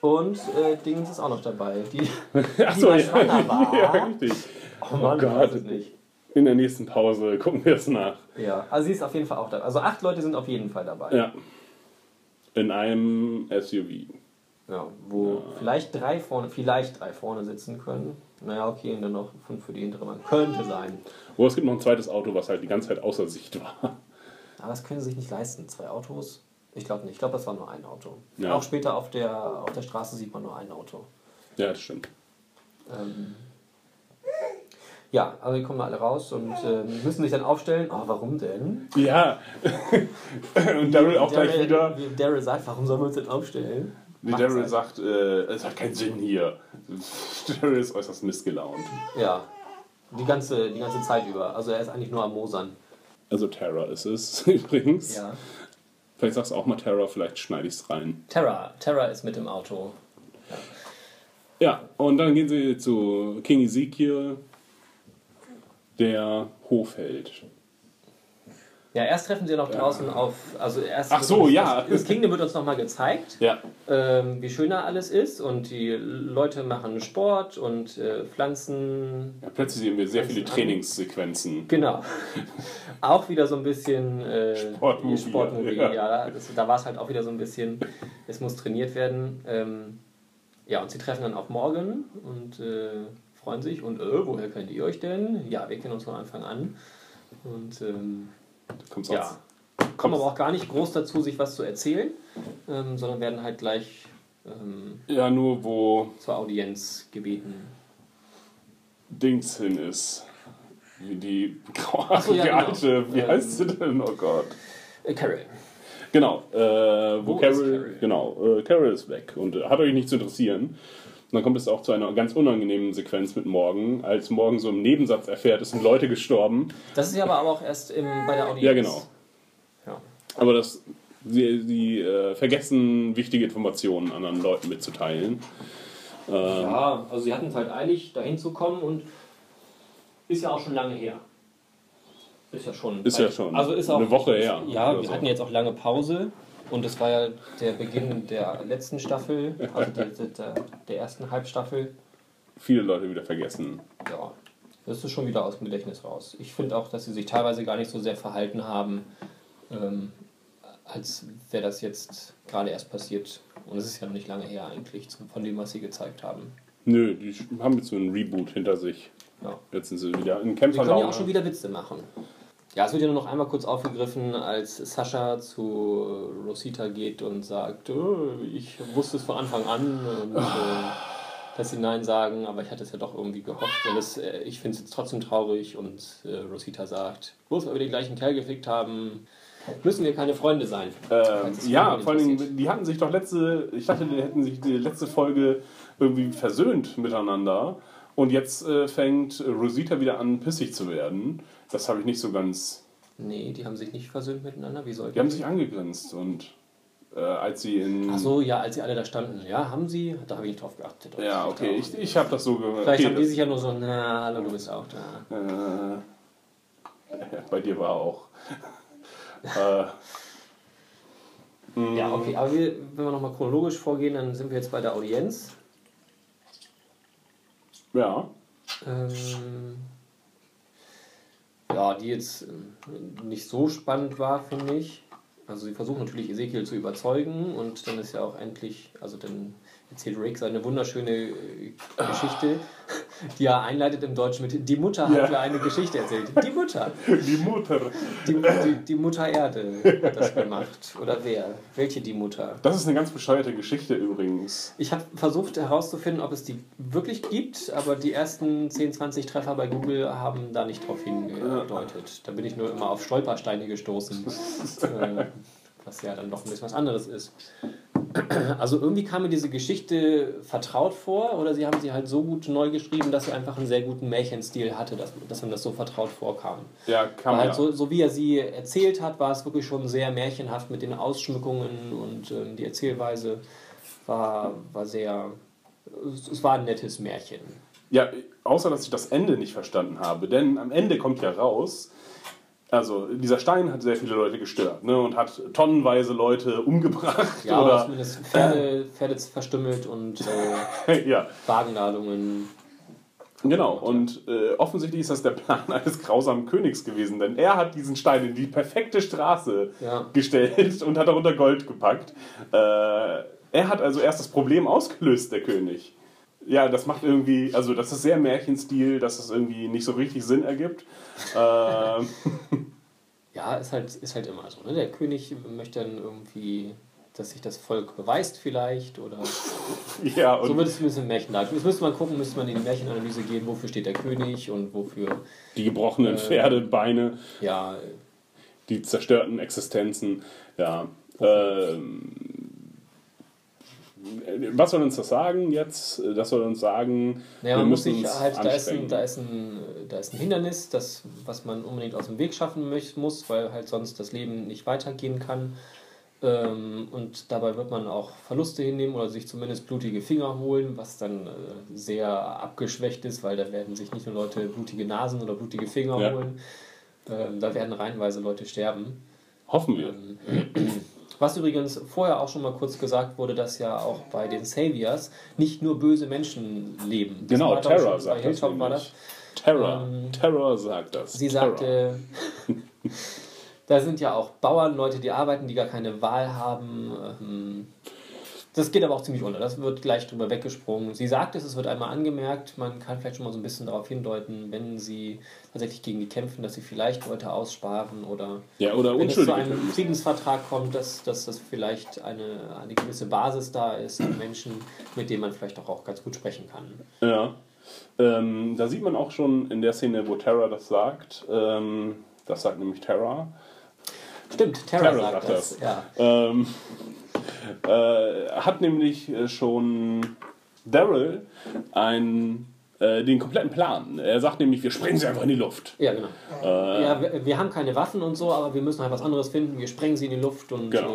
und äh, Dingens ist auch noch dabei. Die, (laughs) Achso, mal ja, (laughs) ja, richtig. oh Mann, Oh ich weiß Gott. es nicht. In der nächsten Pause gucken wir es nach. Ja, also sie ist auf jeden Fall auch dabei. Also acht Leute sind auf jeden Fall dabei. Ja. In einem SUV. Ja, wo vielleicht drei vorne, vielleicht drei vorne sitzen können. Naja, okay, und dann noch fünf für die hintere Bank. Könnte sein. Wo es gibt noch ein zweites Auto, was halt die ganze Zeit außer Sicht war. Aber das können sie sich nicht leisten. Zwei Autos? Ich glaube nicht. Ich glaube, das war nur ein Auto. Ja. Auch später auf der, auf der Straße sieht man nur ein Auto. Ja, das stimmt. Ähm, ja, aber die kommen alle raus und ähm, müssen sich dann aufstellen. Oh, warum denn? Ja. (laughs) Und Daryl auch gleich Daryl- wieder. wie Daryl sagt, warum sollen wir uns denn aufstellen? Wie Macht's Daryl sagt, äh, es hat keinen Sinn hier. (laughs) Daryl ist äußerst missgelaunt. Ja, die ganze, die ganze Zeit über. Also er ist eigentlich nur am Mosern. Also Terra ist es (laughs) übrigens. Ja. Vielleicht sagst du auch mal Terra, vielleicht schneide ich es rein. Terra, Terra ist mit im Auto. Ja, und dann gehen sie zu King Ezekiel, der Hofheld. Ja, erst treffen sie noch draußen auf. Also erst Ach so, uns, ja. Das, das Kingdom wird uns nochmal gezeigt, Ja. ähm, wie schön da alles ist. Und die Leute machen Sport und äh, pflanzen. ja. Plötzlich sehen wir sehr viele. Trainingssequenzen. Genau. (laughs) auch wieder so ein bisschen äh, Sportmovie, Sportmovie, ja. ja. Das, da war es halt auch wieder so ein bisschen, es muss trainiert werden. Ähm, ja, und sie treffen dann auch morgen und äh, freuen sich. Und äh, woher kennt ihr euch denn? Ja, wir kennen uns von Anfang an. Und ähm, Kommt's ja, kommen aber auch gar nicht groß dazu, sich was zu erzählen, ähm, sondern werden halt gleich ähm, Ja, nur wo zur Audienz gebeten. Dings hin ist. Wie die (laughs) grauhaarige ja, genau. alte, wie Ähm, heißt sie denn? Oh Gott. Äh, Carol. Genau, äh, wo, Wo ist Carol, Carol? genau, äh, Carol ist weg und äh, hat euch nicht zu interessieren. Und dann kommt es auch zu einer ganz unangenehmen Sequenz mit Morgan, als Morgan so im Nebensatz erfährt, es sind Leute gestorben. Das ist ja aber auch erst im, bei der Audienz. Ja, genau. Ja. Aber das, sie, sie äh, vergessen, wichtige Informationen anderen Leuten mitzuteilen. Ähm, Ja, also sie hatten es halt eilig, dahin zu kommen und ist ja auch schon lange her. Ist ja schon. Ist ja schon Also ist auch, eine Woche her Ja, wir so. hatten jetzt auch lange Pause und es war ja der Beginn der letzten Staffel, also der, der, der ersten Halbstaffel. Viele Leute wieder vergessen. Ja. Das ist schon wieder aus dem Gedächtnis raus. Ich finde auch, dass sie sich teilweise gar nicht so sehr verhalten haben, ähm, als wäre das jetzt gerade erst passiert. Und es ist ja noch nicht lange her eigentlich von dem, was sie gezeigt haben. Nö, die haben jetzt so einen Reboot hinter sich. Ja. Jetzt sind sie wieder in Sie können Kämpferlaune. ja auch schon wieder Witze machen. Ja, es wird ja nur noch einmal kurz aufgegriffen, als Sascha zu Rosita geht und sagt, oh, ich wusste es von Anfang an, und, äh, dass sie Nein sagen, aber ich hatte es ja doch irgendwie gehofft. Und es, äh, ich finde es jetzt trotzdem traurig und äh, Rosita sagt, bloß weil wir den gleichen Kerl gefickt haben, müssen wir keine Freunde sein. Ähm, ja, vor allem, die hatten sich doch letzte, ich dachte, die hätten sich die letzte Folge irgendwie versöhnt miteinander. Und jetzt äh, fängt Rosita wieder an, pissig zu werden. Das habe ich nicht so ganz. Nee, die haben sich nicht versöhnt miteinander. Wie sollten Die haben sich angegrinst und äh, als sie in. Ach so, ja, als sie alle da standen. Ja, haben sie? Da habe ich nicht drauf geachtet. Ja, okay, ich, ich habe das so gehört. Vielleicht okay, haben die sich ja nur so, na, hallo, du bist auch da. Äh, (laughs) bei dir war auch. (laughs) äh, Ja, okay, aber wir, wenn wir nochmal chronologisch vorgehen, dann sind wir jetzt bei der Audienz. Ja. Ähm, ja, die jetzt ähm, nicht so spannend war, finde ich. Also sie versuchen natürlich Ezekiel zu überzeugen und dann ist ja auch endlich, also dann erzählt Rick seine wunderschöne äh, Geschichte, die er einleitet im Deutschen mit Die Mutter hat Ja. mir eine Geschichte erzählt. Die Mutter. (laughs) Die Mutter. Die, die, die Mutter Erde hat das gemacht. Oder wer? Welche die Mutter? Das ist eine ganz bescheuerte Geschichte übrigens. Ich habe versucht herauszufinden, ob es die wirklich gibt, aber die ersten 10, 20 Treffer bei Google haben da nicht drauf hingedeutet. Da bin ich nur immer auf Stolpersteine gestoßen, (laughs) äh, was ja dann doch ein bisschen was anderes ist. Also irgendwie kam mir diese Geschichte vertraut vor oder sie haben sie halt so gut neu geschrieben, dass sie einfach einen sehr guten Märchenstil hatte, dass, dass man das so vertraut vorkam. Ja, man halt ja. so, so wie er sie erzählt hat, war es wirklich schon sehr märchenhaft mit den Ausschmückungen und ähm, die Erzählweise war, war sehr. Es es war ein nettes Märchen. Ja, außer dass ich das Ende nicht verstanden habe. Denn am Ende kommt ja raus, also dieser Stein hat sehr viele Leute gestört ne, und hat tonnenweise Leute (laughs) umgebracht. Ja, oder Pferde, Pferde verstümmelt und äh, (laughs) ja, Wagenladungen. genau. Und äh, offensichtlich ist das der Plan eines grausamen Königs gewesen, denn er hat diesen Stein in die perfekte Straße Ja. gestellt und hat darunter Gold gepackt. Äh, er hat also erst das Problem ausgelöst, der König. Ja, das macht irgendwie, also das ist sehr Märchenstil, dass es irgendwie nicht so richtig Sinn ergibt. Ähm, (laughs) Ja, ist halt, ist halt immer so. Ne? Der König möchte dann irgendwie, dass sich das Volk beweist, vielleicht. Oder (laughs) ja, und so wird es ein bisschen Märchen dargestellt. Jetzt müsste man gucken, müsste man in die Märchenanalyse gehen, wofür steht der König und wofür. die gebrochenen Äh, Pferdebeine, Ja, die zerstörten Existenzen. Ja. Ähm, was soll uns das sagen jetzt? Das soll uns sagen, Naja, wir müssen sich halt, da ist, ein, da, ist ein, da ist ein Hindernis, das, was man unbedingt aus dem Weg schaffen muss, weil halt sonst das Leben nicht weitergehen kann. Ähm, und dabei wird man auch Verluste hinnehmen oder sich zumindest blutige Finger holen, was dann äh, sehr abgeschwächt ist, weil da werden sich nicht nur Leute blutige Nasen oder blutige Finger Ja. holen, ähm, da werden reihenweise Leute sterben. Hoffen wir. Was übrigens vorher auch schon mal kurz gesagt wurde, dass ja auch bei den Saviors nicht nur böse Menschen leben. Das Genau, Terror sagt bei das war das. Terror. Ähm, Terror sagt das. Sie Terror. sagte, (laughs) da sind ja auch Bauern, Leute, die arbeiten, die gar keine Wahl haben. Ähm, Das geht aber auch ziemlich unter. Das wird gleich drüber weggesprungen. Sie sagt es, es wird einmal angemerkt. Man kann vielleicht schon mal so ein bisschen darauf hindeuten, wenn sie tatsächlich gegen die kämpfen, dass sie vielleicht Leute aussparen oder Ja, oder wenn es zu einem. Friedensvertrag kommt, dass, dass das vielleicht eine, eine gewisse Basis da ist an Menschen, mit denen man vielleicht auch, auch ganz gut sprechen kann. Ja. Ähm, da sieht man auch schon in der Szene, wo Terra das sagt. Ähm, das sagt nämlich Terra. Stimmt, Terra, Terra sagt sagt das. das. Ja. Ähm, äh, hat nämlich äh, schon Daryl ein, äh, den kompletten Plan. Er sagt nämlich, wir sprengen sie einfach in die Luft. Ja, genau. Äh, Ja, wir, wir haben keine Waffen und so, aber wir müssen halt was anderes finden. Wir sprengen sie in die Luft und Genau.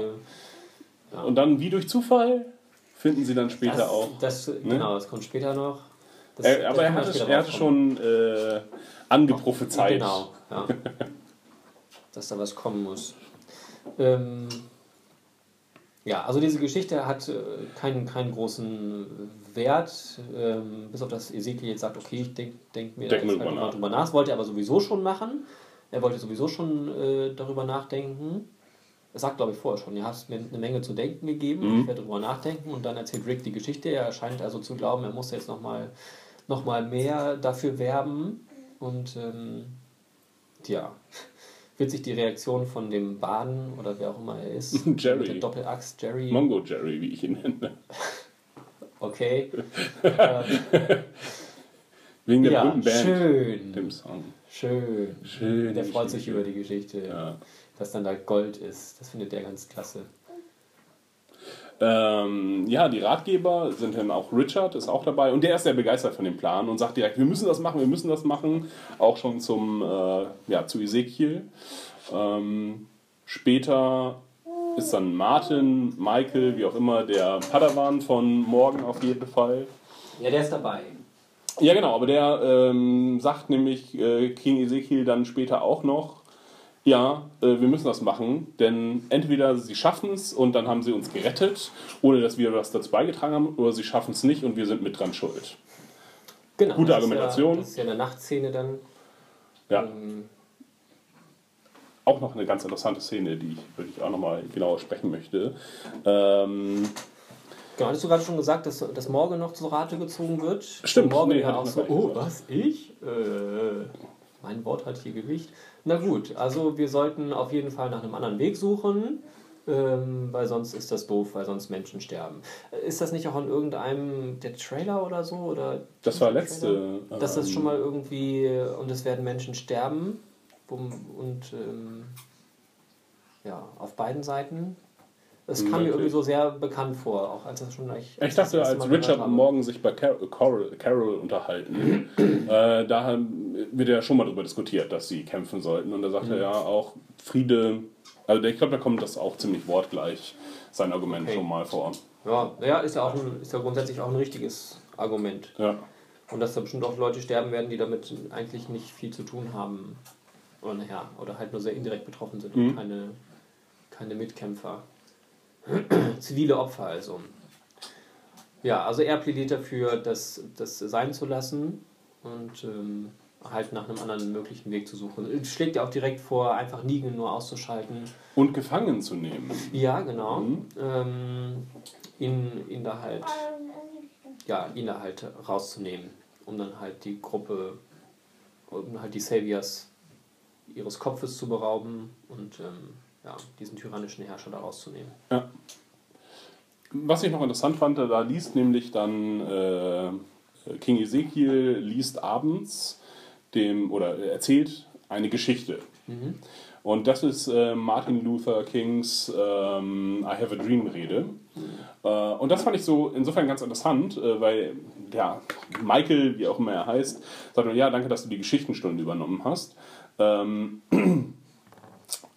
äh, Und dann, wie durch Zufall, finden sie dann später das, auch. Das, Genau, das kommt später noch. Das, Er, aber er hatte, er hatte schon äh, angeprophezeit. Genau, ja. (laughs) Dass da was kommen muss. Ähm, Ja, also diese Geschichte hat äh, keinen, keinen großen Wert, ähm, bis auf das Ezekiel jetzt sagt, okay, ich denke denk mir Denk drüber nach. drüber nach. Das wollte er aber sowieso schon machen. Er wollte sowieso schon äh, darüber nachdenken. Er sagt, glaube ich, vorher schon, ihr habt mir eine Menge zu denken gegeben, Mhm. ich werde darüber nachdenken und dann erzählt Rick die Geschichte. Er scheint also zu glauben, er muss jetzt nochmal noch mal mehr dafür werben. Und ähm, tja, wird sich die Reaktion von dem Baden oder wer auch immer er ist, (laughs) Jerry. mit der Doppelaxt Jerry, Mongo Jerry, wie ich ihn nenne. okay, (laughs) Wegen der ja, berühmten Band. schön, Dem Song. schön. Schön. Der freut sich über die Geschichte, Ja. dass dann da Gold ist. Das findet er ganz klasse. Ähm, ja, die Ratgeber sind dann auch Richard, ist auch dabei und der ist sehr begeistert von dem Plan und sagt direkt, wir müssen das machen, wir müssen das machen. Auch schon zum, äh, ja, zu Ezekiel. Ähm, später ist dann Martin, Michael, wie auch immer, der Padawan von morgen auf jeden Fall. Ja, der ist dabei. Ja, genau, aber der ähm, sagt nämlich äh, King Ezekiel dann später auch noch, ja, äh, wir müssen das machen, denn entweder sie schaffen es und dann haben sie uns gerettet, ohne dass wir was dazu beigetragen haben, oder sie schaffen es nicht und wir sind mit dran schuld. Genau, Gute das ist Argumentation. Ja, das ist ja in der Nachtszene dann. Ja, Ähm, auch noch eine ganz interessante Szene, die ich, über die ich auch nochmal genauer sprechen möchte. Ähm, Genau, hattest du gerade schon gesagt, dass, dass Morgan noch zu Rate gezogen wird? Stimmt, Morgan nee, ja auch so, oh, was, ich? Äh, mein Wort hat hier Gewicht. Na gut, also wir sollten auf jeden Fall nach einem anderen Weg suchen, ähm, weil sonst ist das doof, weil sonst Menschen sterben. Ist das nicht auch in irgendeinem der Trailer oder so? Oder das war Trailer? letzte. Dass das ähm, schon mal irgendwie, und es werden Menschen sterben und ähm, ja, auf beiden Seiten. Es kam mir irgendwie so sehr bekannt vor, auch als das schon gleich. Ich dachte, als Richard Morgan sich bei Car Carol, Carol unterhalten, äh, da haben- wird ja schon mal darüber diskutiert, dass sie kämpfen sollten. Und da sagt Mhm. er ja auch, Friede, also ich glaube, da kommt das auch ziemlich wortgleich, sein Argument Okay. schon mal vor. Ja, ja ist, ja auch ein, ist ja grundsätzlich auch ein richtiges Argument. Ja. Und dass da bestimmt auch Leute sterben werden, die damit eigentlich nicht viel zu tun haben. Oder, naja, oder halt nur sehr indirekt betroffen sind und Mhm. keine, keine Mitkämpfer. (clears throat) Zivile Opfer also. Ja, also er plädiert dafür, das, das sein zu lassen und ähm, halt nach einem anderen möglichen Weg zu suchen. Schlägt ja auch direkt vor, einfach Negan nur auszuschalten. Und gefangen zu nehmen. Ja, genau. Mhm. Ähm, ihn, ihn da halt, ja, ihn da halt rauszunehmen, um dann halt die Gruppe, um halt die Saviors ihres Kopfes zu berauben und ähm, ja, diesen tyrannischen Herrscher da rauszunehmen. Ja. Was ich noch interessant fand, da liest nämlich dann äh, King Ezekiel liest abends dem oder erzählt eine Geschichte. Und das ist äh, Martin Luther Kings ähm, I Have a Dream Rede. Äh, und das fand ich so insofern ganz interessant, äh, weil ja, Michael, wie auch immer er heißt, sagt, ja, danke, dass du die Geschichtenstunde übernommen hast. Ähm, (clears throat)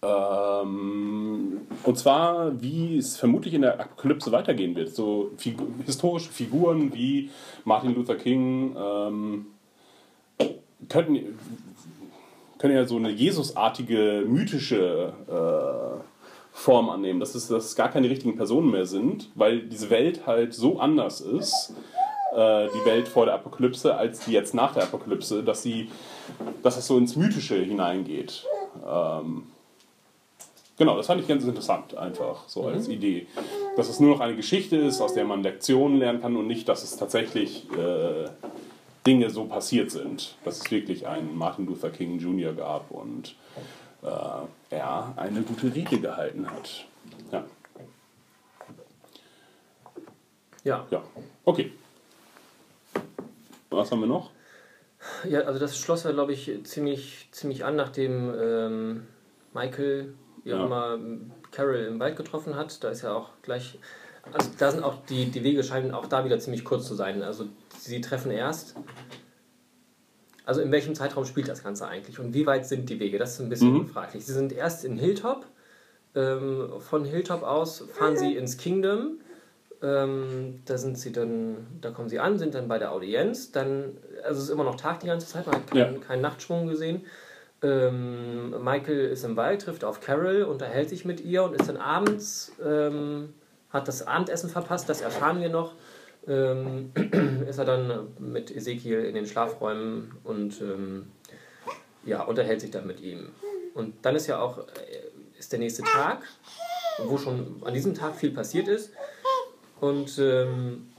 ähm, und zwar, wie es vermutlich in der Apokalypse weitergehen wird. So Figu historische Figuren wie Martin Luther King ähm, könnten, können ja so eine Jesusartige, mythische äh, Form annehmen. Dass es, dass es gar keine richtigen Personen mehr sind, weil diese Welt halt so anders ist, äh, die Welt vor der Apokalypse, als die jetzt nach der Apokalypse, dass sie, dass es so ins Mythische hineingeht. Ähm, Genau, das fand ich ganz interessant, einfach so als Idee. Dass es nur noch eine Geschichte ist, aus der man Lektionen lernen kann und nicht, dass es tatsächlich äh, Dinge so passiert sind. Dass es wirklich einen Martin Luther King Jr. gab und äh, er eine gute Rede gehalten hat. Ja, Ja, ja. okay. Was haben wir noch? ja also das schloss ja, glaube ich, ziemlich, ziemlich an, nachdem ähm, Michael wie auch Ja. immer Carol im Wald getroffen hat. Da ist ja auch gleich, also da sind auch die, die Wege scheinen auch da wieder ziemlich kurz zu sein. Also sie treffen erst. Also in welchem Zeitraum spielt das Ganze eigentlich und wie weit sind die Wege? Das ist ein bisschen Mhm. fraglich. Sie sind erst in Hilltop. Ähm, von Hilltop aus fahren sie ins Kingdom. Ähm, da sind sie dann, da kommen sie an, sind dann bei der Audienz. Dann, also es ist immer noch Tag die ganze Zeit, man hat keinen, Ja. keinen Nachtschwung gesehen. Ähm, Michael ist im Wald, trifft auf Carol, unterhält sich mit ihr und ist dann abends ähm, hat das Abendessen verpasst, das erfahren wir noch. Ähm, (clears throat) ist er dann mit Ezekiel in den Schlafräumen und ähm, ja, unterhält sich dann mit ihm. Und dann ist ja auch äh, ist der nächste Tag, wo schon an diesem Tag viel passiert ist. Und ähm,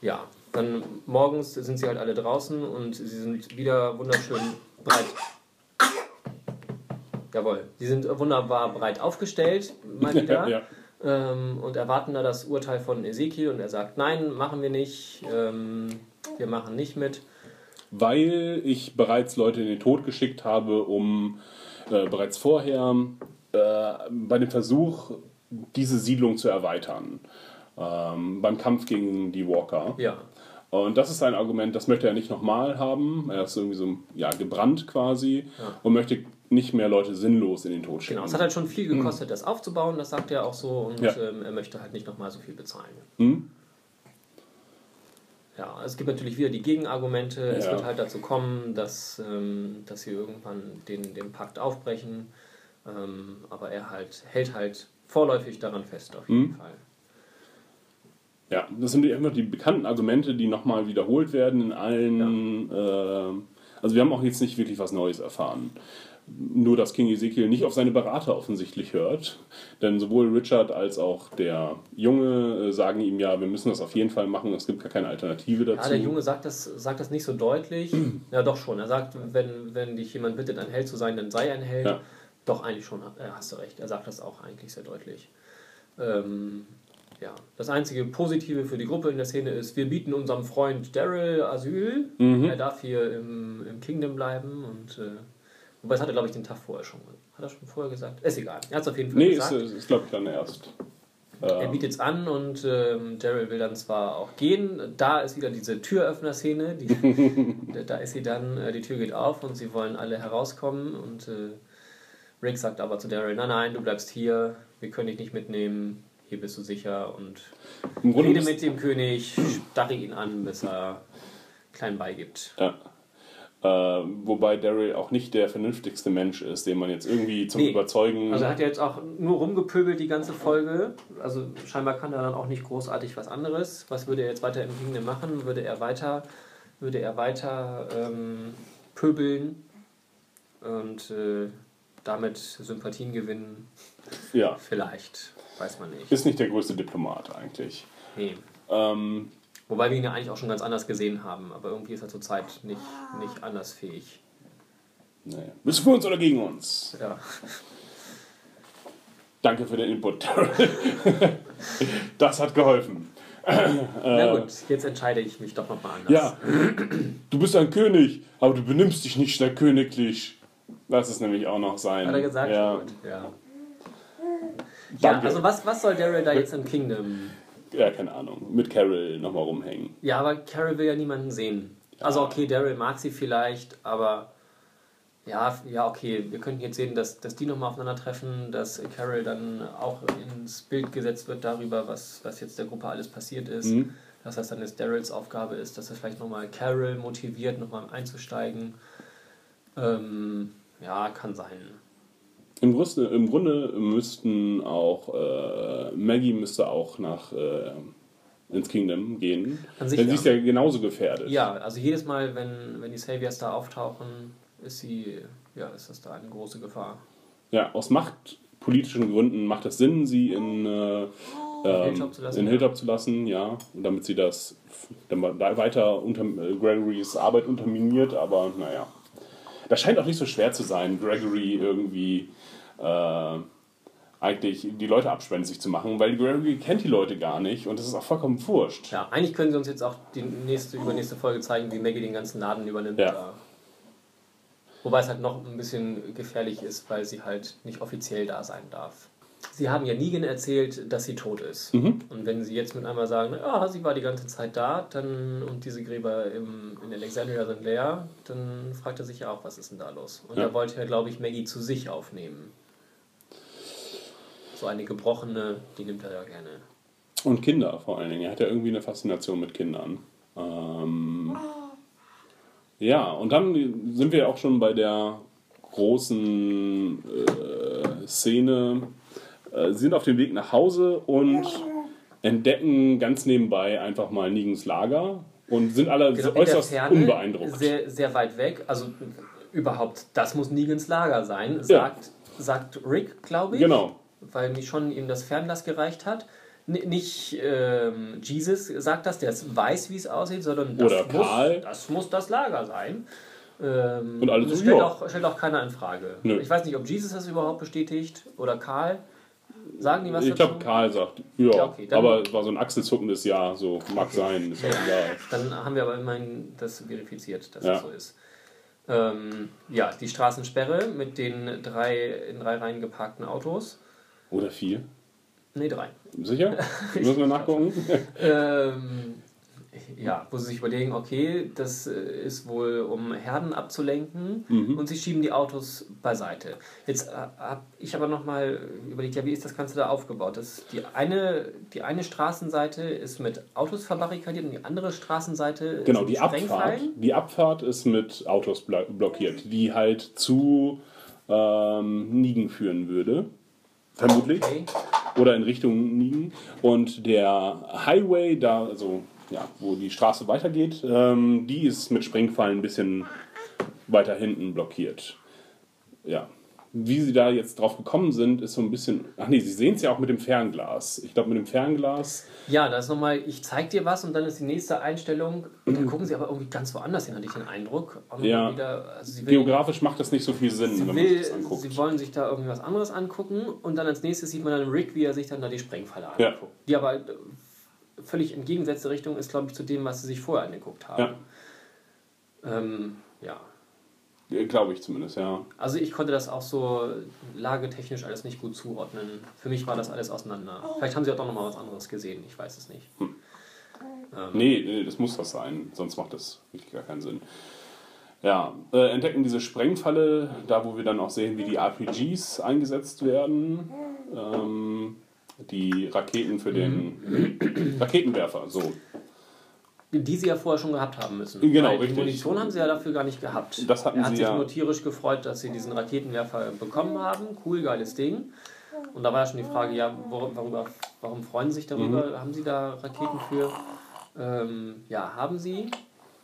ja, dann morgens sind sie halt alle draußen und sie sind wieder wunderschön breit. Jawohl, sie sind wunderbar breit aufgestellt, mal (laughs) wieder. ja. Ähm, und erwarten da das Urteil von Ezekiel und er sagt, nein, machen wir nicht, ähm, wir machen nicht mit. Weil ich bereits Leute in den Tod geschickt habe, um äh, bereits vorher äh, bei dem Versuch, diese Siedlung zu erweitern. Ähm, beim Kampf gegen die Walker. Ja, Und das ist ein Argument, das möchte er nicht nochmal haben. Er ist irgendwie so ja, gebrannt quasi und möchte nicht mehr Leute sinnlos in den Tod schicken. genau. Es hat halt schon viel gekostet, das aufzubauen, das sagt er auch so und Ja. ähm, er möchte halt nicht nochmal so viel bezahlen. Hm? Ja, es gibt natürlich wieder die Gegenargumente. Es Ja. wird halt dazu kommen, dass, ähm, dass sie irgendwann den, den Pakt aufbrechen. Ähm, aber er halt hält halt vorläufig daran fest, auf jeden Mhm. Fall. Ja, das sind immer die bekannten Argumente, die nochmal wiederholt werden in allen. Äh, also wir haben auch jetzt nicht wirklich was Neues erfahren. Nur, dass King Ezekiel nicht auf seine Berater offensichtlich hört. Denn sowohl Richard als auch der Junge äh, sagen ihm ja, wir müssen das auf jeden Fall machen, es gibt gar keine Alternative Ja, dazu. der Junge sagt das, sagt das nicht so deutlich. (clears throat) ja, doch schon. Er sagt, wenn, wenn dich jemand bittet, ein Held zu sein, dann sei ein Held. Ja. Doch, eigentlich schon, äh, hast du recht. Er sagt das auch eigentlich sehr deutlich. Ähm, ja, das einzige Positive für die Gruppe in der Szene ist, wir bieten unserem Freund Daryl Asyl. Mhm. Er darf hier im, im Kingdom bleiben. Und, äh, wobei, das hat er, glaube ich, den Tag vorher schon. Hat er schon vorher gesagt? Ist egal. Er hat es auf jeden Fall nee, gesagt. ist, ist glaube ich, dann erst. Er bietet es an und ähm, Daryl will dann zwar auch gehen. Da ist wieder diese Türöffner-Szene. Die, (laughs) da ist sie dann, äh, die Tür geht auf und sie wollen alle herauskommen. Und äh, Rick sagt aber zu Daryl: Nein, nein, du bleibst hier. Wir können dich nicht mitnehmen. Hier bist du sicher. Und rede mit dem König, starre ihn an, bis er klein beigibt. Ja. Äh, wobei Daryl auch nicht der vernünftigste Mensch ist, den man jetzt irgendwie zum Nee. Überzeugen. Also er hat ja jetzt auch nur rumgepöbelt die ganze Folge. Also scheinbar kann er dann auch nicht großartig was anderes. Was würde er jetzt weiter im Kingdom machen? Würde er weiter, würde er weiter ähm, pöbeln und äh, damit Sympathien gewinnen? ja, Vielleicht, weiß man nicht. ist nicht der größte Diplomat eigentlich. Nee. Ähm, Wobei wir ihn ja eigentlich auch schon ganz anders gesehen haben, aber irgendwie ist er zurzeit nicht, nicht anders fähig. nee. Bist du für uns oder gegen uns? Ja. Danke für den Input, (laughs) das hat geholfen. Na gut, jetzt entscheide ich mich doch nochmal anders. Ja, du bist ein König, aber du benimmst dich nicht sehr königlich. Das ist nämlich auch noch sein. Hat er gesagt? Ja, Gut, ja. Ja Danke. also was, was soll Daryl da jetzt im Kingdom? ja keine Ahnung. Mit Carol nochmal rumhängen. Ja, aber Carol will ja niemanden sehen. Also okay, Daryl mag sie vielleicht, aber ja, ja, okay, wir könnten jetzt sehen, dass, dass die nochmal aufeinandertreffen, dass Carol dann auch ins Bild gesetzt wird darüber, was, was jetzt der Gruppe alles passiert ist. Mhm. Dass das dann jetzt Daryls Aufgabe ist, dass er vielleicht nochmal Carol motiviert, nochmal einzusteigen. Ähm, ja, kann sein. Im, Grunde, Im Grunde müssten auch äh, Maggie müsste auch nach äh, ins Kingdom gehen. An sich denn sie ja. ist ja genauso gefährdet. Ja, also jedes Mal, wenn, wenn die Saviors da auftauchen, ist sie, ja, ist das da eine große Gefahr. Ja, aus machtpolitischen Gründen macht es Sinn, sie in, äh, ähm, Hilltop zu lassen, in ja. Hilltop zu lassen, ja, und damit sie das dann da weiter unter äh, Gregorys Arbeit unterminiert, aber naja. Das scheint auch nicht so schwer zu sein, Gregory irgendwie äh, eigentlich die Leute abspenstig zu machen, weil Gregory kennt die Leute gar nicht und das ist auch vollkommen wurscht. Ja, eigentlich können sie uns jetzt auch die nächste, übernächste Folge zeigen, wie Maggie den ganzen Laden übernimmt. Ja. Da. Wobei es halt noch ein bisschen gefährlich ist, weil sie halt nicht offiziell da sein darf. Sie haben ja Negan erzählt, dass sie tot ist. Mhm. Und wenn sie jetzt mit einmal sagen, ja, sie war die ganze Zeit da, dann und diese Gräber im, in Alexandria sind leer, dann fragt er sich ja auch, was ist denn da los? Und Ja. er wollte ja, glaube ich, Maggie zu sich aufnehmen. So eine gebrochene, die nimmt er ja gerne. Und Kinder vor allen Dingen. Er hat ja irgendwie eine Faszination mit Kindern. Ähm, ja, und dann sind wir auch schon bei der großen äh, Szene, Äh, sie sind auf dem Weg nach Hause und entdecken ganz nebenbei einfach mal Negens Lager und sind alle Genau, äußerst Ferne, unbeeindruckt. Sehr, sehr weit weg. Also überhaupt, das muss Negans Lager sein, sagt, sagt Rick, glaube ich. Genau. Weil mich schon ihm das Fernglas gereicht hat. N nicht ähm, Jesus sagt das, der weiß, wie es aussieht, sondern das, Oder muss, Karl. das muss das Lager sein. Ähm, Und alle das so, stellt, ja. auch, stellt auch keiner in Frage. Nö. Ich weiß nicht, ob Jesus das überhaupt bestätigt oder Karl. Sagen die was Ich glaube, Karl sagt, ja, Ja, okay, aber es war so ein achselzuckendes Ja, so mag sein, ist ja egal. (laughs) Dann haben wir aber immerhin das verifiziert, dass Ja. das so ist. Ähm, ja, die Straßensperre mit den drei in drei Reihen geparkten Autos. Oder vier. Ne, drei. Sicher? (laughs) Müssen wir nachgucken? Ähm, ja, wo sie sich überlegen, okay, das äh, ist wohl, um Herden abzulenken Mhm. und sie schieben die Autos beiseite. Jetzt äh, habe ich aber nochmal überlegt, ja, wie ist das Ganze da aufgebaut? Das, die, eine, die eine Straßenseite ist mit Autos verbarrikadiert und die andere Straßenseite Genau, sind die Abfahrt. Sprengfallen. Die Abfahrt ist mit Autos blo- blockiert, die halt zu ähm, Nigen führen würde. Vermutlich. Okay. Oder in Richtung Nigen. Und der Highway, da, also ja, wo die Straße weitergeht, ähm, die ist mit Sprengfallen ein bisschen weiter hinten blockiert. Ja. Wie sie da jetzt drauf gekommen sind, ist so ein bisschen. Ach nee, sie sehen es ja auch mit dem Fernglas. Ich glaube, mit dem Fernglas. Ja, das ist nochmal, ich zeig dir was und dann ist die nächste Einstellung. Und dann gucken sie aber irgendwie ganz woanders hin, hatte ich den Eindruck. Ja. Wieder, also will, Geografisch macht das nicht so viel Sinn, sie, wenn man sich will, das anguckt. sie wollen sich da irgendwie was anderes angucken und dann als nächstes sieht man dann Rick, wie er sich dann da die Sprengfalle Ja. anguckt. Die aber äh, völlig entgegengesetzte Richtung ist, glaube ich, zu dem, was sie sich vorher angeguckt haben. Ähm, ja. Glaube ich zumindest, ja. Also ich konnte das auch so lagetechnisch alles nicht gut zuordnen. Für mich war das alles auseinander. Vielleicht haben sie auch noch mal was anderes gesehen, ich weiß es nicht. Nee, nee, das muss das sein, sonst macht das wirklich gar keinen Sinn. Ja, äh, entdecken diese Sprengfalle, da wo wir dann auch sehen, wie die RPGs eingesetzt werden. Ähm, die Raketen für den (clears throat) Raketenwerfer, so. Die sie ja vorher schon gehabt haben müssen. Genau, Weil richtig. Die Munition haben sie ja dafür gar nicht gehabt. Das hatten er hat sie sich ja- nur tierisch gefreut, dass sie diesen Raketenwerfer bekommen haben. Cool, geiles Ding. Und da war ja schon die Frage, ja, wor- worüber, warum freuen sie sich darüber? Mhm. Haben sie da Raketen für? Ähm, ja, haben sie.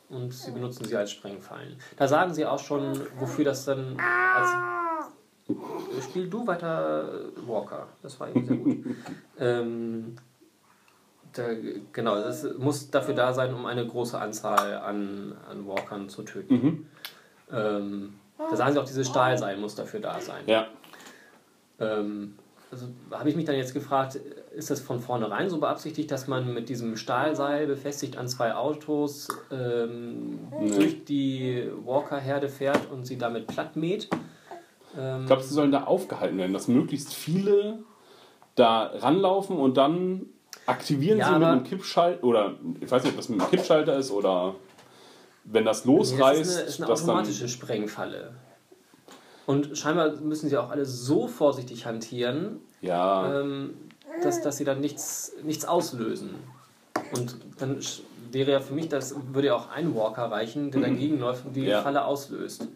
Und sie benutzen sie als Sprengfallen. Da sagen sie auch schon, wofür das dann als Spiel du weiter Walker. Das war eben sehr gut. (laughs) ähm, da, genau, das muss dafür da sein, um eine große Anzahl an, an Walkern zu töten. Mhm. Ähm, da sagen sie auch, dieses Stahlseil muss dafür da sein. Ja, Ähm, also habe ich mich dann jetzt gefragt, ist das von vornherein so beabsichtigt, dass man mit diesem Stahlseil befestigt an zwei Autos ähm, durch die Walker-Herde fährt und sie damit platt mäht? Ähm, ich glaube, sie sollen da aufgehalten werden, dass möglichst viele da ranlaufen und dann aktivieren Ja, sie mit einem Kippschalter, oder ich weiß nicht, ob das mit einem Kippschalter ist oder wenn das losreißt, das ist eine, ist eine automatische Sprengfalle. Und scheinbar müssen sie auch alle so vorsichtig hantieren, ja, ähm, dass, dass sie dann nichts, nichts auslösen. Und dann wäre ja für mich, das würde ja auch ein Walker reichen, der (clears throat) dagegen läuft und die Ja. Falle auslöst.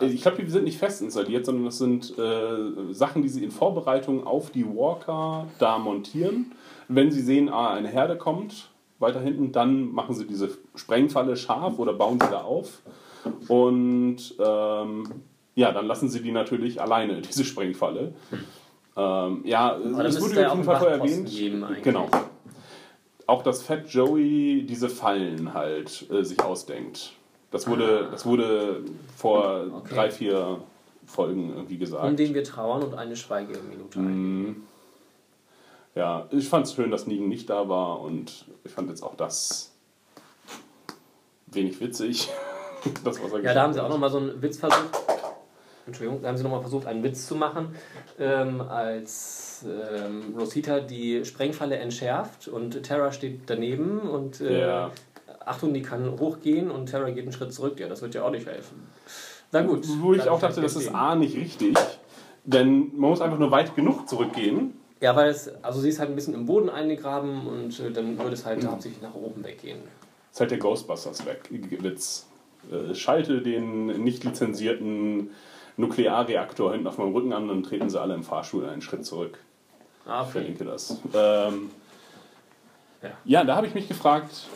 Ich glaube, die sind nicht fest installiert, sondern das sind äh, Sachen, die sie in Vorbereitung auf die Walker da montieren. Wenn sie sehen, ah, eine Herde kommt weiter hinten, dann machen sie diese Sprengfalle scharf oder bauen sie da auf. Und ähm, ja, dann lassen sie die natürlich alleine, (laughs) diese Sprengfalle. Ähm, ja, es wurde ja auf jeden Fall vorher erwähnt. Genau. Auch dass Fat Joey diese Fallen halt äh, sich ausdenkt. Das wurde, das wurde vor Ah. Okay. drei, vier Folgen irgendwie gesagt. Um den wir trauern und eine Schweigeminute ein. Ja, ich fand es schön, dass Negan nicht da war und ich fand jetzt auch das wenig witzig. (laughs) das, was er Ja, da haben sie auch nochmal so einen Witz versucht. Entschuldigung, da haben sie nochmal versucht, einen Witz zu machen, ähm, als ähm, Rosita die Sprengfalle entschärft und Terra steht daneben und äh, Ja. Achtung, die kann hochgehen und Terra geht einen Schritt zurück. Ja, das wird ja auch nicht helfen. Na gut. Wo ich auch dachte, das ist. A nicht richtig, denn man muss einfach nur weit genug zurückgehen. Ja, weil es, also sie ist halt ein bisschen im Boden eingegraben und äh, dann würde es halt Mhm. hauptsächlich nach oben weggehen. ist halt der Ghostbusters weg, Witz. Äh, Schalte den nicht lizenzierten Nuklearreaktor hinten auf meinem Rücken an, dann treten sie alle im Fahrstuhl einen Schritt zurück. Ah, Ich okay. verlinke das. Ähm, Ja. ja, da habe ich mich gefragt,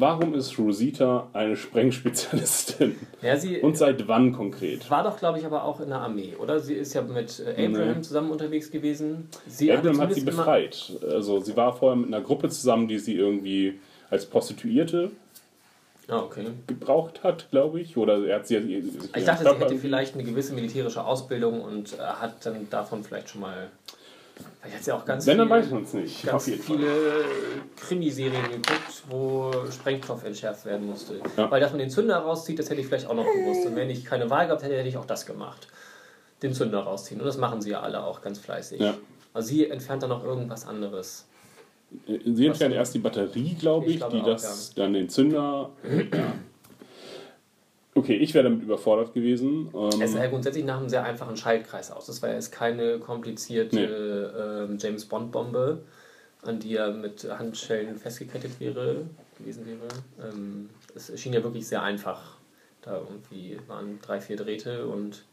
warum ist Rosita eine Sprengspezialistin? (laughs) Ja, sie Und seit wann konkret? war doch, glaube ich, aber auch in der Armee, oder? Sie ist ja mit äh, Abraham Nee. zusammen unterwegs gewesen. Sie Abraham hat sie zumindest immer- befreit. Also sie war vorher mit einer Gruppe zusammen, die sie irgendwie als Prostituierte Ah, okay. gebraucht hat, glaube ich. Oder er hat sie. Ich dachte, sie hätte vielleicht eine gewisse militärische Ausbildung und äh, hat dann davon vielleicht schon mal. Vielleicht hat sie auch ganz Wenn, dann viele, weiß man es nicht. ganz jeden Fall. viele Krimiserien geguckt, wo Sprengstoff entschärft werden musste. Ja. Weil dass man den Zünder rauszieht, das hätte ich vielleicht auch noch gewusst. Und wenn ich keine Wahl gehabt hätte, hätte ich auch das gemacht. Den Zünder rausziehen. Und das machen sie ja alle auch ganz fleißig. Ja. Also sie entfernt dann noch irgendwas anderes. Sie entfernen erst die Batterie, glaube Ich ich, glaube die auch, das dann den Zünder. (clears throat) Okay, ich wäre damit überfordert gewesen. Es Ähm, sah ja grundsätzlich nach einem sehr einfachen Schaltkreis aus. Das war ja jetzt keine komplizierte ähm, James Bond-Bombe, an die er mit Handschellen festgekettet wäre, gewesen wäre. Ähm, es schien ja wirklich sehr einfach. Da irgendwie waren drei, vier Drähte und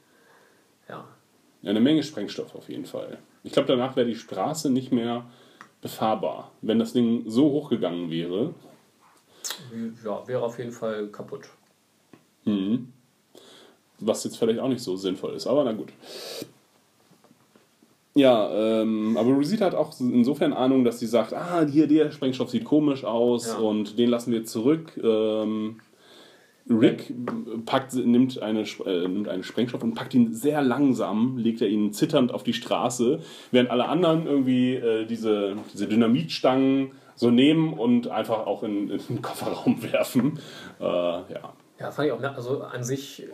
ja. ja, eine Menge Sprengstoff auf jeden Fall. Ich glaube, danach wäre die Straße nicht mehr befahrbar. Wenn das Ding so hochgegangen wäre. ja, wäre auf jeden Fall kaputt. Mhm. Was jetzt vielleicht auch nicht so sinnvoll ist, aber na gut. Ja, ähm, aber Rosita hat auch insofern Ahnung, dass sie sagt, ah, hier, der Sprengstoff sieht komisch aus Ja. und den lassen wir zurück. Ähm, Rick packt, nimmt, eine, äh, nimmt einen Sprengstoff und packt ihn sehr langsam, legt er ihn zitternd auf die Straße, während alle anderen irgendwie äh, diese, diese Dynamitstangen so nehmen und einfach auch in, in den Kofferraum (laughs) werfen. Äh, ja. Ja, fand ich auch. Also an sich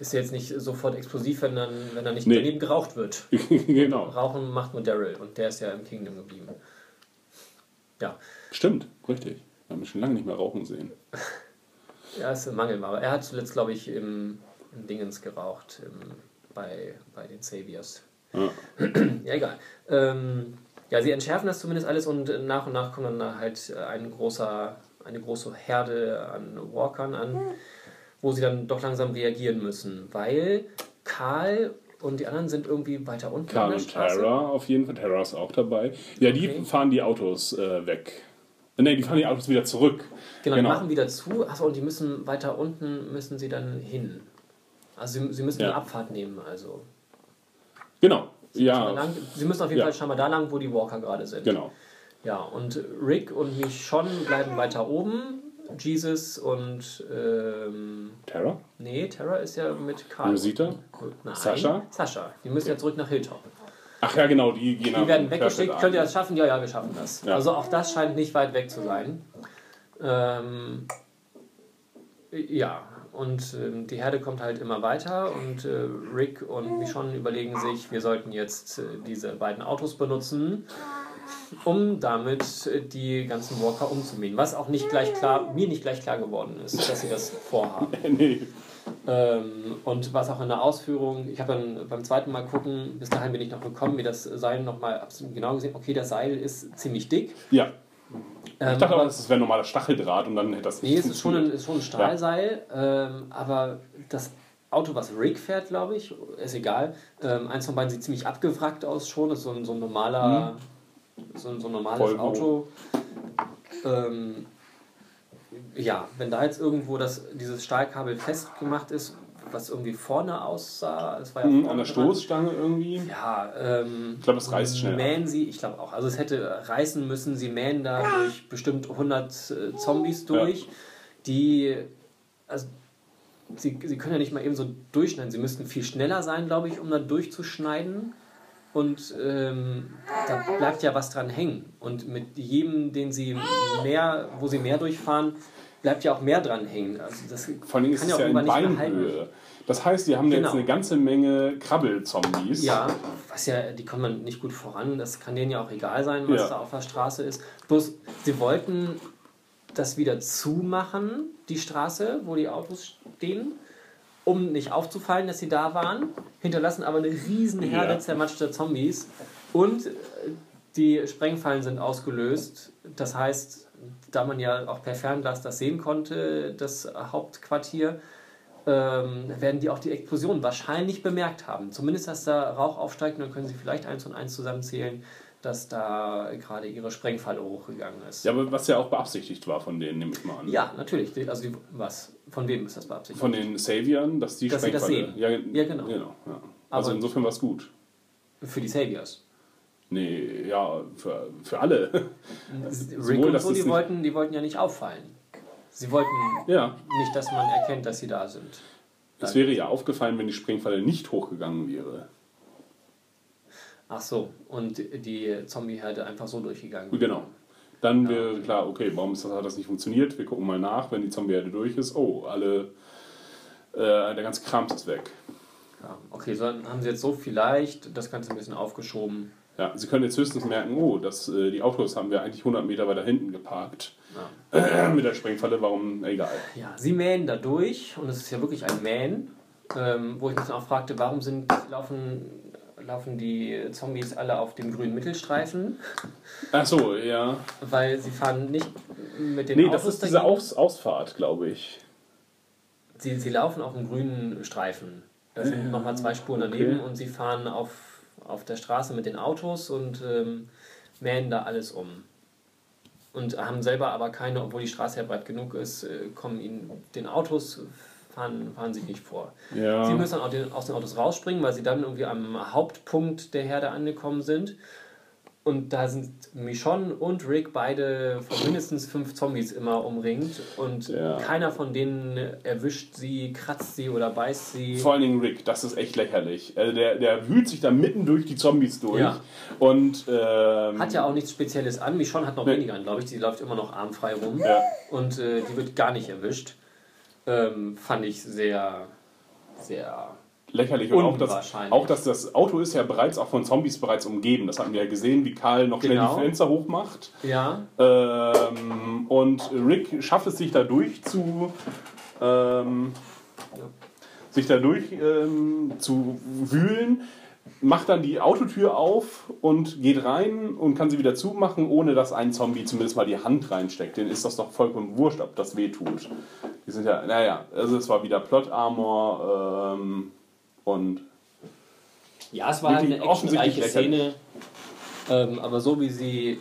ist er jetzt nicht sofort explosiv, wenn, dann, wenn er nicht Nee. daneben geraucht wird. (laughs) genau. Rauchen macht nur Daryl und der ist ja im Kingdom geblieben. Ja, Stimmt, richtig. Wir haben ihn schon lange nicht mehr rauchen sehen. (laughs) er ist Mangelware. Er hat zuletzt, glaube ich, im, im Dingens geraucht, im, bei, bei den Saviors. Ja. (clears throat) Ja, egal. Ähm, ja, sie entschärfen das zumindest alles und äh, nach und nach kommt dann da halt äh, ein großer, eine große Herde an Walkern an, wo sie dann doch langsam reagieren müssen, weil Karl und die anderen sind irgendwie weiter unten Karl und. Tara auf jeden Fall. Tara ist auch dabei. Ja, die Okay. fahren die Autos äh, weg. Ne, die fahren die Autos wieder zurück. Genau, die machen wieder zu. Achso, und die müssen weiter unten müssen sie dann hin. Also sie, sie müssen Ja. eine Abfahrt nehmen, also. Genau. Da Ja, lang, sie müssen auf jeden Ja. Fall scheinbar da lang, wo die Walker gerade sind. genau. Ja, und Rick und Michonne bleiben weiter oben. Jesus und ähm, Tara? nee, Tara ist ja mit Karl. Rosita? Nein, Sascha? Sascha. Die müssen ja zurück nach Hilltop. Ach ja, genau, die gehen Die werden weggeschickt. Könnt ihr das schaffen? Ja, ja, wir schaffen das. Ja. Also auch das scheint nicht weit weg zu sein. Ähm, ja, und ähm, die Herde kommt halt immer weiter und äh, Rick und Michonne überlegen sich, wir sollten jetzt äh, diese beiden Autos benutzen, um damit äh, die ganzen Walker umzumähen. Was auch nicht gleich klar, mir nicht gleich klar geworden ist, dass sie das vorhaben. (laughs) nee. Ähm, und was auch in der Ausführung, ich habe dann beim zweiten Mal gucken, bis dahin bin ich noch gekommen, mir das Seil nochmal absolut genau gesehen. Okay, das Seil ist ziemlich dick. Ja. Ähm, Ich dachte aber, das wäre normaler Stacheldraht und dann hätte das nee, es ist schon ein, ist schon ein Stahlseil, ähm, aber das Auto, was Rick fährt, glaube ich, ist egal. Ähm, eins von beiden sieht ziemlich abgewrackt aus schon, das ist so ein, so ein normaler, so, ein- so ein normales Volvo. Auto. Ähm, ja, wenn da jetzt irgendwo das, dieses Stahlkabel festgemacht ist, was irgendwie vorne aussah, es war ja Mhm, An der dran. Stoßstange irgendwie. Ja, ähm, Ich glaube, es reißt schnell. mähen sie, ich glaube auch. Also es hätte reißen müssen, sie mähen da durch bestimmt 100 äh, Zombies durch, die, also sie, sie können ja nicht mal eben so durchschneiden. Sie müssten viel schneller sein, glaube ich, um da durchzuschneiden. Und ähm, da bleibt ja was dran hängen. Und mit jedem, den sie mehr, wo sie mehr durchfahren, bleibt ja auch mehr dran hängen. Also das Vor allem ist kann es ja ja in. Beinhöhe. Das heißt, die haben da jetzt Genau. eine ganze Menge Krabbelzombies. Ja, was ja, die kommen nicht gut voran. Das kann denen ja auch egal sein, was Ja. da auf der Straße ist. Bloß, sie wollten das wieder zumachen, die Straße, wo die Autos stehen, um nicht aufzufallen, dass sie da waren. Hinterlassen aber eine riesen Herde Ja. zermatschter Zombies. Und äh, die Sprengfallen sind ausgelöst. Das heißt, da man ja auch per Fernglas das sehen konnte, das Hauptquartier, ähm, werden die auch die Explosion wahrscheinlich bemerkt haben. Zumindest, dass da Rauch aufsteigt und dann können sie vielleicht eins und eins zusammenzählen, dass da gerade ihre Sprengfalle hochgegangen ist. Ja, aber was ja auch beabsichtigt war von denen, nehme ich mal an. Ja, natürlich. Also die, was? Von wem ist das beabsichtigt? Von den Saviern, dass die Dass sie das Sprengfalle- sehen. Ja, Ja, genau. genau ja. Also Aber- insofern war es gut. Für die Saviors. Nee, ja, für, für alle. (laughs) Rick und dass so, die wollten, die wollten ja nicht auffallen. Sie wollten ja, nicht, dass man erkennt, dass sie da sind. es wäre ja aufgefallen, wenn die Sprengfalle nicht hochgegangen wäre. Ach so, und die Zombie-Herde einfach so durchgegangen. Genau. Dann wäre klar, okay, warum ist das, hat das nicht funktioniert? Wir gucken mal nach, wenn die Zombie-Herde durch ist. Oh, alle, äh, der ganze Kram ist weg. Ja, okay, so dann haben sie jetzt so vielleicht das Ganze ein bisschen aufgeschoben. Ja, Sie können jetzt höchstens merken, oh, das, äh, die Autos haben wir eigentlich 100 Meter weiter hinten geparkt. (clears throat) Mit der Sprengfalle, warum? Egal. Ja, sie mähen da durch und es ist ja wirklich ein Mähen, ähm, wo ich mich dann auch fragte, warum sind, laufen, laufen die Zombies alle auf dem grünen Mittelstreifen? Ach so, ja. Weil sie fahren nicht mit den Nee, das Autos ist diese. Aus Ausfahrt, glaube ich. Sie, sie laufen auf dem grünen Streifen. Da sind nochmal zwei Spuren daneben okay. und sie fahren auf, auf der Straße mit den Autos und ähm, mähen da alles um. Und haben selber aber keine, obwohl die Straße ja breit genug ist, äh, kommen ihnen den Autos, fahren, fahren sie nicht vor. Ja. Sie müssen dann aus den Autos rausspringen, weil sie dann irgendwie am Hauptpunkt der Herde angekommen sind. Und da sind Michonne und Rick beide von mindestens fünf Zombies immer umringt. Und Ja. keiner von denen erwischt sie, kratzt sie oder beißt sie. Vor allen Dingen Rick, das ist echt lächerlich. Also der, der wühlt sich da mitten durch die Zombies durch. Ja. Und ähm, Hat ja auch nichts Spezielles an. Michonne hat noch Nee. weniger an, glaube ich. Sie läuft immer noch armfrei rum. Ja. Und äh, die wird gar nicht erwischt. Ähm, fand ich sehr, sehr. lächerlich. Und auch dass, auch, dass das Auto ist ja bereits auch von Zombies bereits umgeben. Das hatten wir ja gesehen, wie Karl noch schnell Genau. die Fenster hochmacht. Ja, Ähm, und Rick schafft es sich dadurch zu ähm, sich dadurch ähm, zu wühlen, macht dann die Autotür auf und geht rein und kann sie wieder zumachen, ohne dass ein Zombie zumindest mal die Hand reinsteckt. Den ist das doch vollkommen wurscht, ob das weh tut. Die sind ja, naja, also es war wieder Plot Armor ähm, und Ja, es war halt eine actionreiche Szene. Ähm, aber so wie sie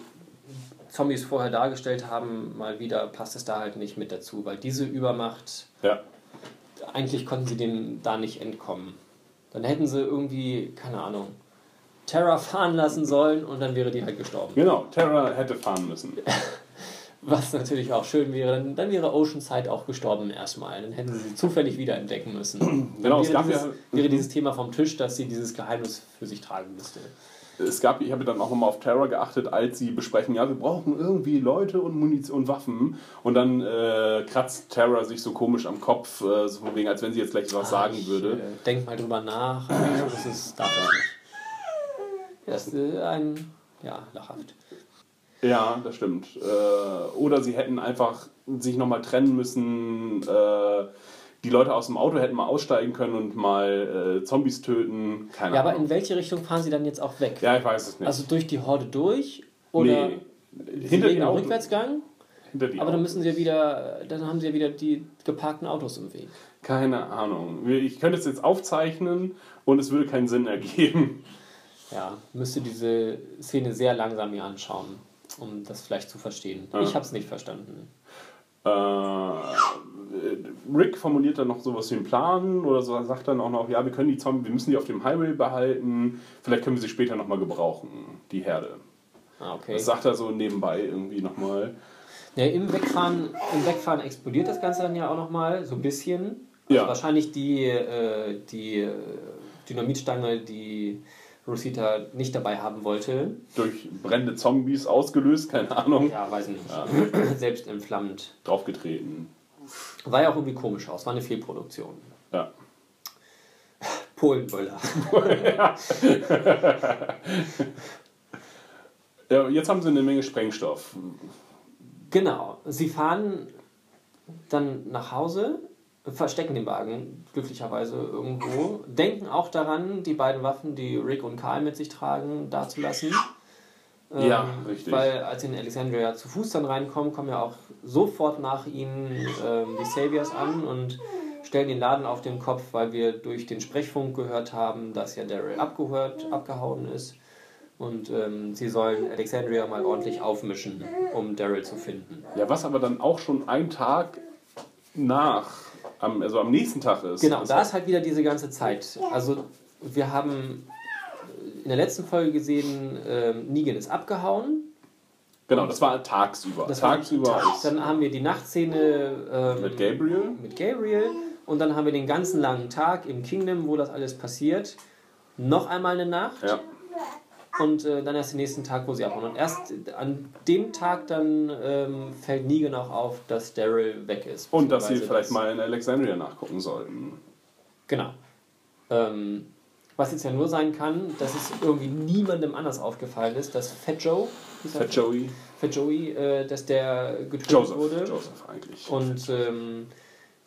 Zombies vorher dargestellt haben, mal wieder passt es da halt nicht mit dazu, weil diese Übermacht, ja. eigentlich konnten sie dem da nicht entkommen. Dann hätten sie irgendwie, keine Ahnung, Terra fahren lassen sollen und dann wäre die halt gestorben. Genau, Terra hätte fahren müssen. (laughs) Was natürlich auch schön wäre, dann, dann wäre Oceanside auch gestorben erstmal. Dann hätten sie sie zufällig wieder entdecken müssen. (clears throat) Dann Genau, es wäre, gab dieses, ja- wäre dieses Thema vom Tisch, dass sie dieses Geheimnis für sich tragen müsste. Es gab, ich habe dann auch nochmal auf Terror geachtet, als sie besprechen, ja, wir brauchen irgendwie Leute und Munition und Waffen. Und dann äh, kratzt Terror sich so komisch am Kopf, äh, so von wegen, als wenn sie jetzt gleich was sagen Ich, würde. Äh, denk mal drüber nach. (laughs) Das ist nicht. Das ist äh, ein, ja, lachhaft. Ja, das stimmt. Äh, oder sie hätten einfach sich nochmal trennen müssen. Äh, die Leute aus dem Auto hätten mal aussteigen können und mal äh, Zombies töten. Keine Ja, aber Ahnung. in welche Richtung fahren sie dann jetzt auch weg? ja, ich weiß es nicht. Also durch die Horde durch? Oder Nee. Hinter den. Rückwärtsgang? Hinter die Aber dann müssen sie ja wieder, dann haben sie ja wieder die geparkten Autos im Weg. Keine Ahnung. Ich könnte es jetzt aufzeichnen und es würde keinen Sinn ergeben. Ja, müsste diese Szene sehr langsam mir anschauen, um das vielleicht zu verstehen. Ja. Ich habe es nicht verstanden. Äh, Rick formuliert dann noch sowas wie einen Plan oder so, sagt dann auch noch, ja, wir können die Zombies, wir müssen die auf dem Highway behalten, vielleicht können wir sie später nochmal gebrauchen, die Herde. Ah, okay. Das sagt er so nebenbei irgendwie nochmal. Ja, im, Wegfahren, Im Wegfahren explodiert das Ganze dann ja auch nochmal, so ein bisschen. Also Ja. Wahrscheinlich die, äh, die äh, Dynamitstange, die Rosita nicht dabei haben wollte. Durch brennende Zombies ausgelöst, keine Ahnung, Ja, weiß ich nicht. (clears throat) Selbst entflammt. draufgetreten. War ja auch irgendwie komisch aus, war eine Fehlproduktion. Ja. Polenböller. ja. Jetzt haben sie eine Menge Sprengstoff. Genau. Sie fahren dann nach Hause, verstecken den Wagen glücklicherweise irgendwo, denken auch daran, die beiden Waffen, die Rick und Karl mit sich tragen, dazulassen. Ja, Ähm, richtig. Weil als sie in Alexandria zu Fuß dann reinkommen, kommen ja auch sofort nach ihnen ähm, die Saviors an und stellen den Laden auf den Kopf, weil wir durch den Sprechfunk gehört haben, dass ja Daryl abgehört, abgehauen ist. Und ähm, sie sollen Alexandria mal ordentlich aufmischen, um Daryl zu finden. Ja, was aber dann auch schon ein Tag nach, am, also am nächsten Tag ist. Genau, da ist halt wieder diese ganze Zeit. Also wir haben in der letzten Folge gesehen, ähm, Negan ist abgehauen. Genau, das war tagsüber. Das war tagsüber Tag. ist Dann haben wir die Nachtszene ähm, mit Gabriel. mit Gabriel und dann haben wir den ganzen langen Tag im Kingdom, wo das alles passiert. Noch einmal eine Nacht Ja. und äh, dann erst den nächsten Tag, wo sie abhauen. Und erst an dem Tag dann ähm, fällt Negan auch auf, dass Daryl weg ist. Und dass sie vielleicht dass- mal in Alexandria nachgucken sollten. Genau. Ähm, was jetzt ja nur sein kann, dass es irgendwie niemandem anders aufgefallen ist, dass Fat Joe? Fat Joey. Fat Joey, äh, dass der getötet Joseph. wurde Joseph eigentlich. und ähm,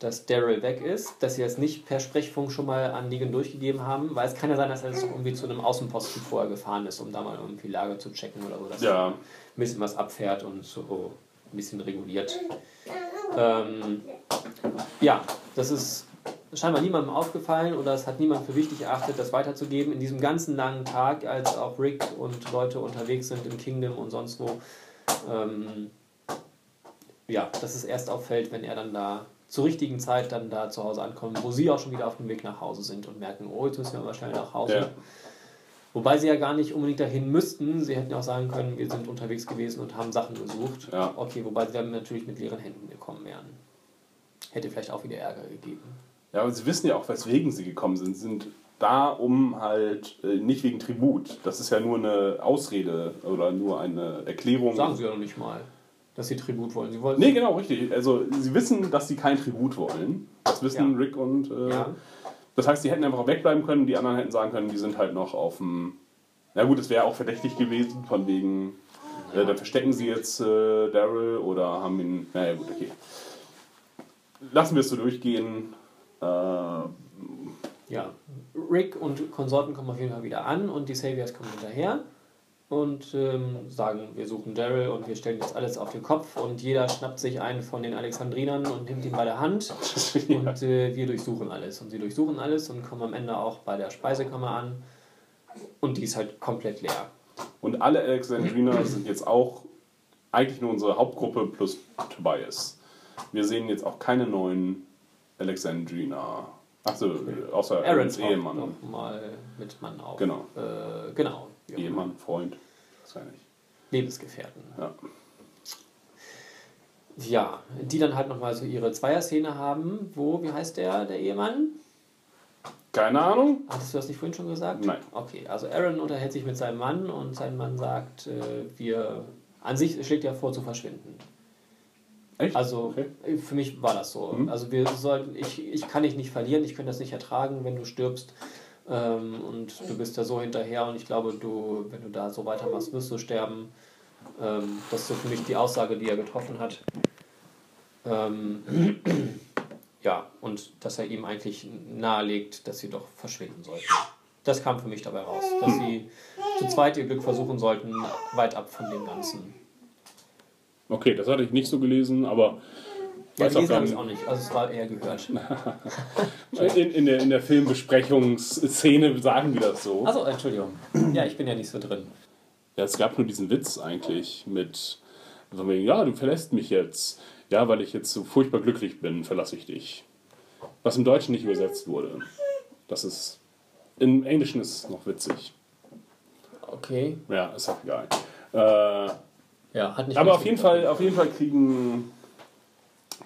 dass Daryl weg ist, dass sie das nicht per Sprechfunk schon mal an Negan durchgegeben haben, weil es kann ja sein, dass er jetzt irgendwie zu einem Außenposten vorher gefahren ist, um da mal irgendwie Lage zu checken oder so, dass er ja, ein bisschen was abfährt und so ein bisschen reguliert. Ähm, ja, das ist scheinbar niemandem aufgefallen oder es hat niemand für wichtig erachtet, das weiterzugeben. In diesem ganzen langen Tag, als auch Rick und Leute unterwegs sind im Kingdom und sonst wo. Ähm, ja, dass es erst auffällt, wenn er dann da zur richtigen Zeit dann da zu Hause ankommt, wo sie auch schon wieder auf dem Weg nach Hause sind und merken, oh, jetzt müssen wir mal schnell nach Hause. Ja. Wobei sie ja gar nicht unbedingt dahin müssten. Sie hätten ja auch sagen können, wir sind unterwegs gewesen und haben Sachen gesucht. Ja. Okay, wobei sie dann natürlich mit leeren Händen gekommen wären. Hätte vielleicht auch wieder Ärger gegeben. Ja, aber sie wissen ja auch, weswegen sie gekommen sind. Sie sind da, um halt äh, nicht wegen Tribut. Das ist ja nur eine Ausrede oder nur eine Erklärung. Sagen sie ja noch nicht mal, dass sie Tribut wollen. Sie wollen Nee, genau, richtig. Also sie wissen, dass sie kein Tribut wollen. Das wissen Ja. Rick und. Äh, Ja. Das heißt, sie hätten einfach wegbleiben können, die anderen hätten sagen können, die sind halt noch auf dem. Na gut, es wäre auch verdächtig gewesen, von wegen. Äh, dann verstecken sie jetzt äh, Daryl oder haben ihn. Naja, gut, okay. Lassen wir es so durchgehen. Äh, Ja, Rick und Konsorten kommen auf jeden Fall wieder an und die Saviors kommen hinterher und ähm, sagen, wir suchen Daryl und wir stellen jetzt alles auf den Kopf und jeder schnappt sich einen von den Alexandrinern und nimmt ihn bei der Hand (laughs) ja. und äh, wir durchsuchen alles und sie durchsuchen alles und kommen am Ende auch bei der Speisekammer an und die ist halt komplett leer. Und alle Alexandriner (clears throat) sind jetzt auch eigentlich nur unsere Hauptgruppe plus Tobias. Wir sehen jetzt auch keine neuen Alexandriner. Achso, außer Aaron Aarons Ehemann. noch mal mit Mann auf. Genau. Äh, genau. Ehemann, Freund. Das weiß ich nicht. Lebensgefährten. Ja. Ja, die dann halt nochmal so ihre Zweierszene haben, wo, wie heißt der, der Ehemann? Keine Ahnung. Hattest du das nicht vorhin schon gesagt? Nein. Okay, also Aaron unterhält sich mit seinem Mann und sein Mann sagt, äh, wir, an sich schlägt er vor zu verschwinden. Echt? Also Okay. für mich war das so. Mhm. Also wir sollten, ich, ich kann dich nicht verlieren, ich könnte das nicht ertragen, wenn du stirbst. Ähm, und du bist da so hinterher und ich glaube, du, wenn du da so weitermachst, wirst du sterben. Ähm, das ist so für mich die Aussage, die er getroffen hat. Ähm, (clears throat) ja, und dass er ihm eigentlich nahelegt, dass sie doch verschwinden sollten. Das kam für mich dabei raus, dass sie zu zweit ihr Glück versuchen sollten, weit ab von dem Ganzen. Okay, das hatte ich nicht so gelesen, aber Ja, weiß auch gelesen habe ich auch nicht, also es war eher gehört. (laughs) in, in, der, in der Filmbesprechungsszene sagen die das so. Achso, Entschuldigung. Ja, ich bin ja nicht so drin. Ja, es gab nur diesen Witz eigentlich mit, ja, du verlässt mich jetzt. Ja, weil ich jetzt so furchtbar glücklich bin, verlasse ich dich. Was im Deutschen nicht übersetzt wurde. Das ist, im Englischen ist es noch witzig. Okay. Ja, ist auch egal. Äh, Ja, hat nicht aber auf jeden Fall, auf jeden Fall kriegen,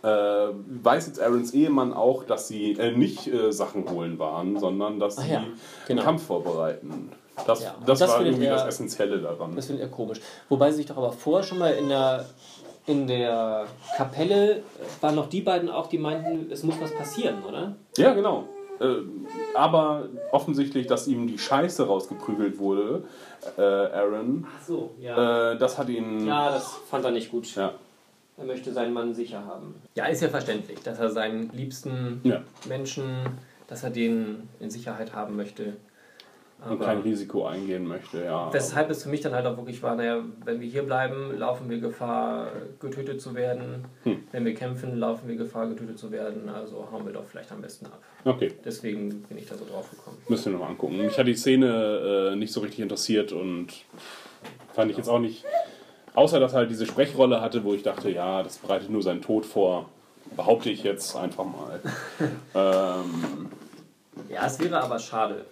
äh, weiß jetzt Aarons Ehemann auch, dass sie äh, nicht äh, Sachen holen waren, sondern dass Ah sie ja, genau. den Kampf vorbereiten. Das, Ja, das, das war irgendwie er- das Essentielle daran. Das finde ich komisch. Wobei sie sich doch aber vorher schon mal in der, in der Kapelle waren noch die beiden auch, die meinten, es muss was passieren, oder? Ja, genau. Äh, aber offensichtlich, dass ihm die Scheiße rausgeprügelt wurde, äh, Aaron, Ach so, ja. äh, das hat ihn. ja, das fand er nicht gut. Ja. Er möchte seinen Mann sicher haben. Ja, ist ja verständlich, dass er seinen liebsten Ja. Menschen, dass er den in Sicherheit haben möchte. Und kein Risiko eingehen möchte, ja. Weshalb es für mich dann halt auch wirklich war, naja, wenn wir hier bleiben, laufen wir Gefahr, getötet zu werden. Hm. wenn wir kämpfen, laufen wir Gefahr, getötet zu werden, also hauen wir doch vielleicht am besten ab. Okay, Deswegen bin ich da so drauf gekommen. müssen wir nochmal angucken. Mich hat die Szene äh, nicht so richtig interessiert und fand ich jetzt auch nicht. Außer dass er halt diese Sprechrolle hatte, wo ich dachte, ja, das bereitet nur seinen Tod vor. Behaupte ich jetzt einfach mal. (laughs) ähm, Ja, es wäre aber schade.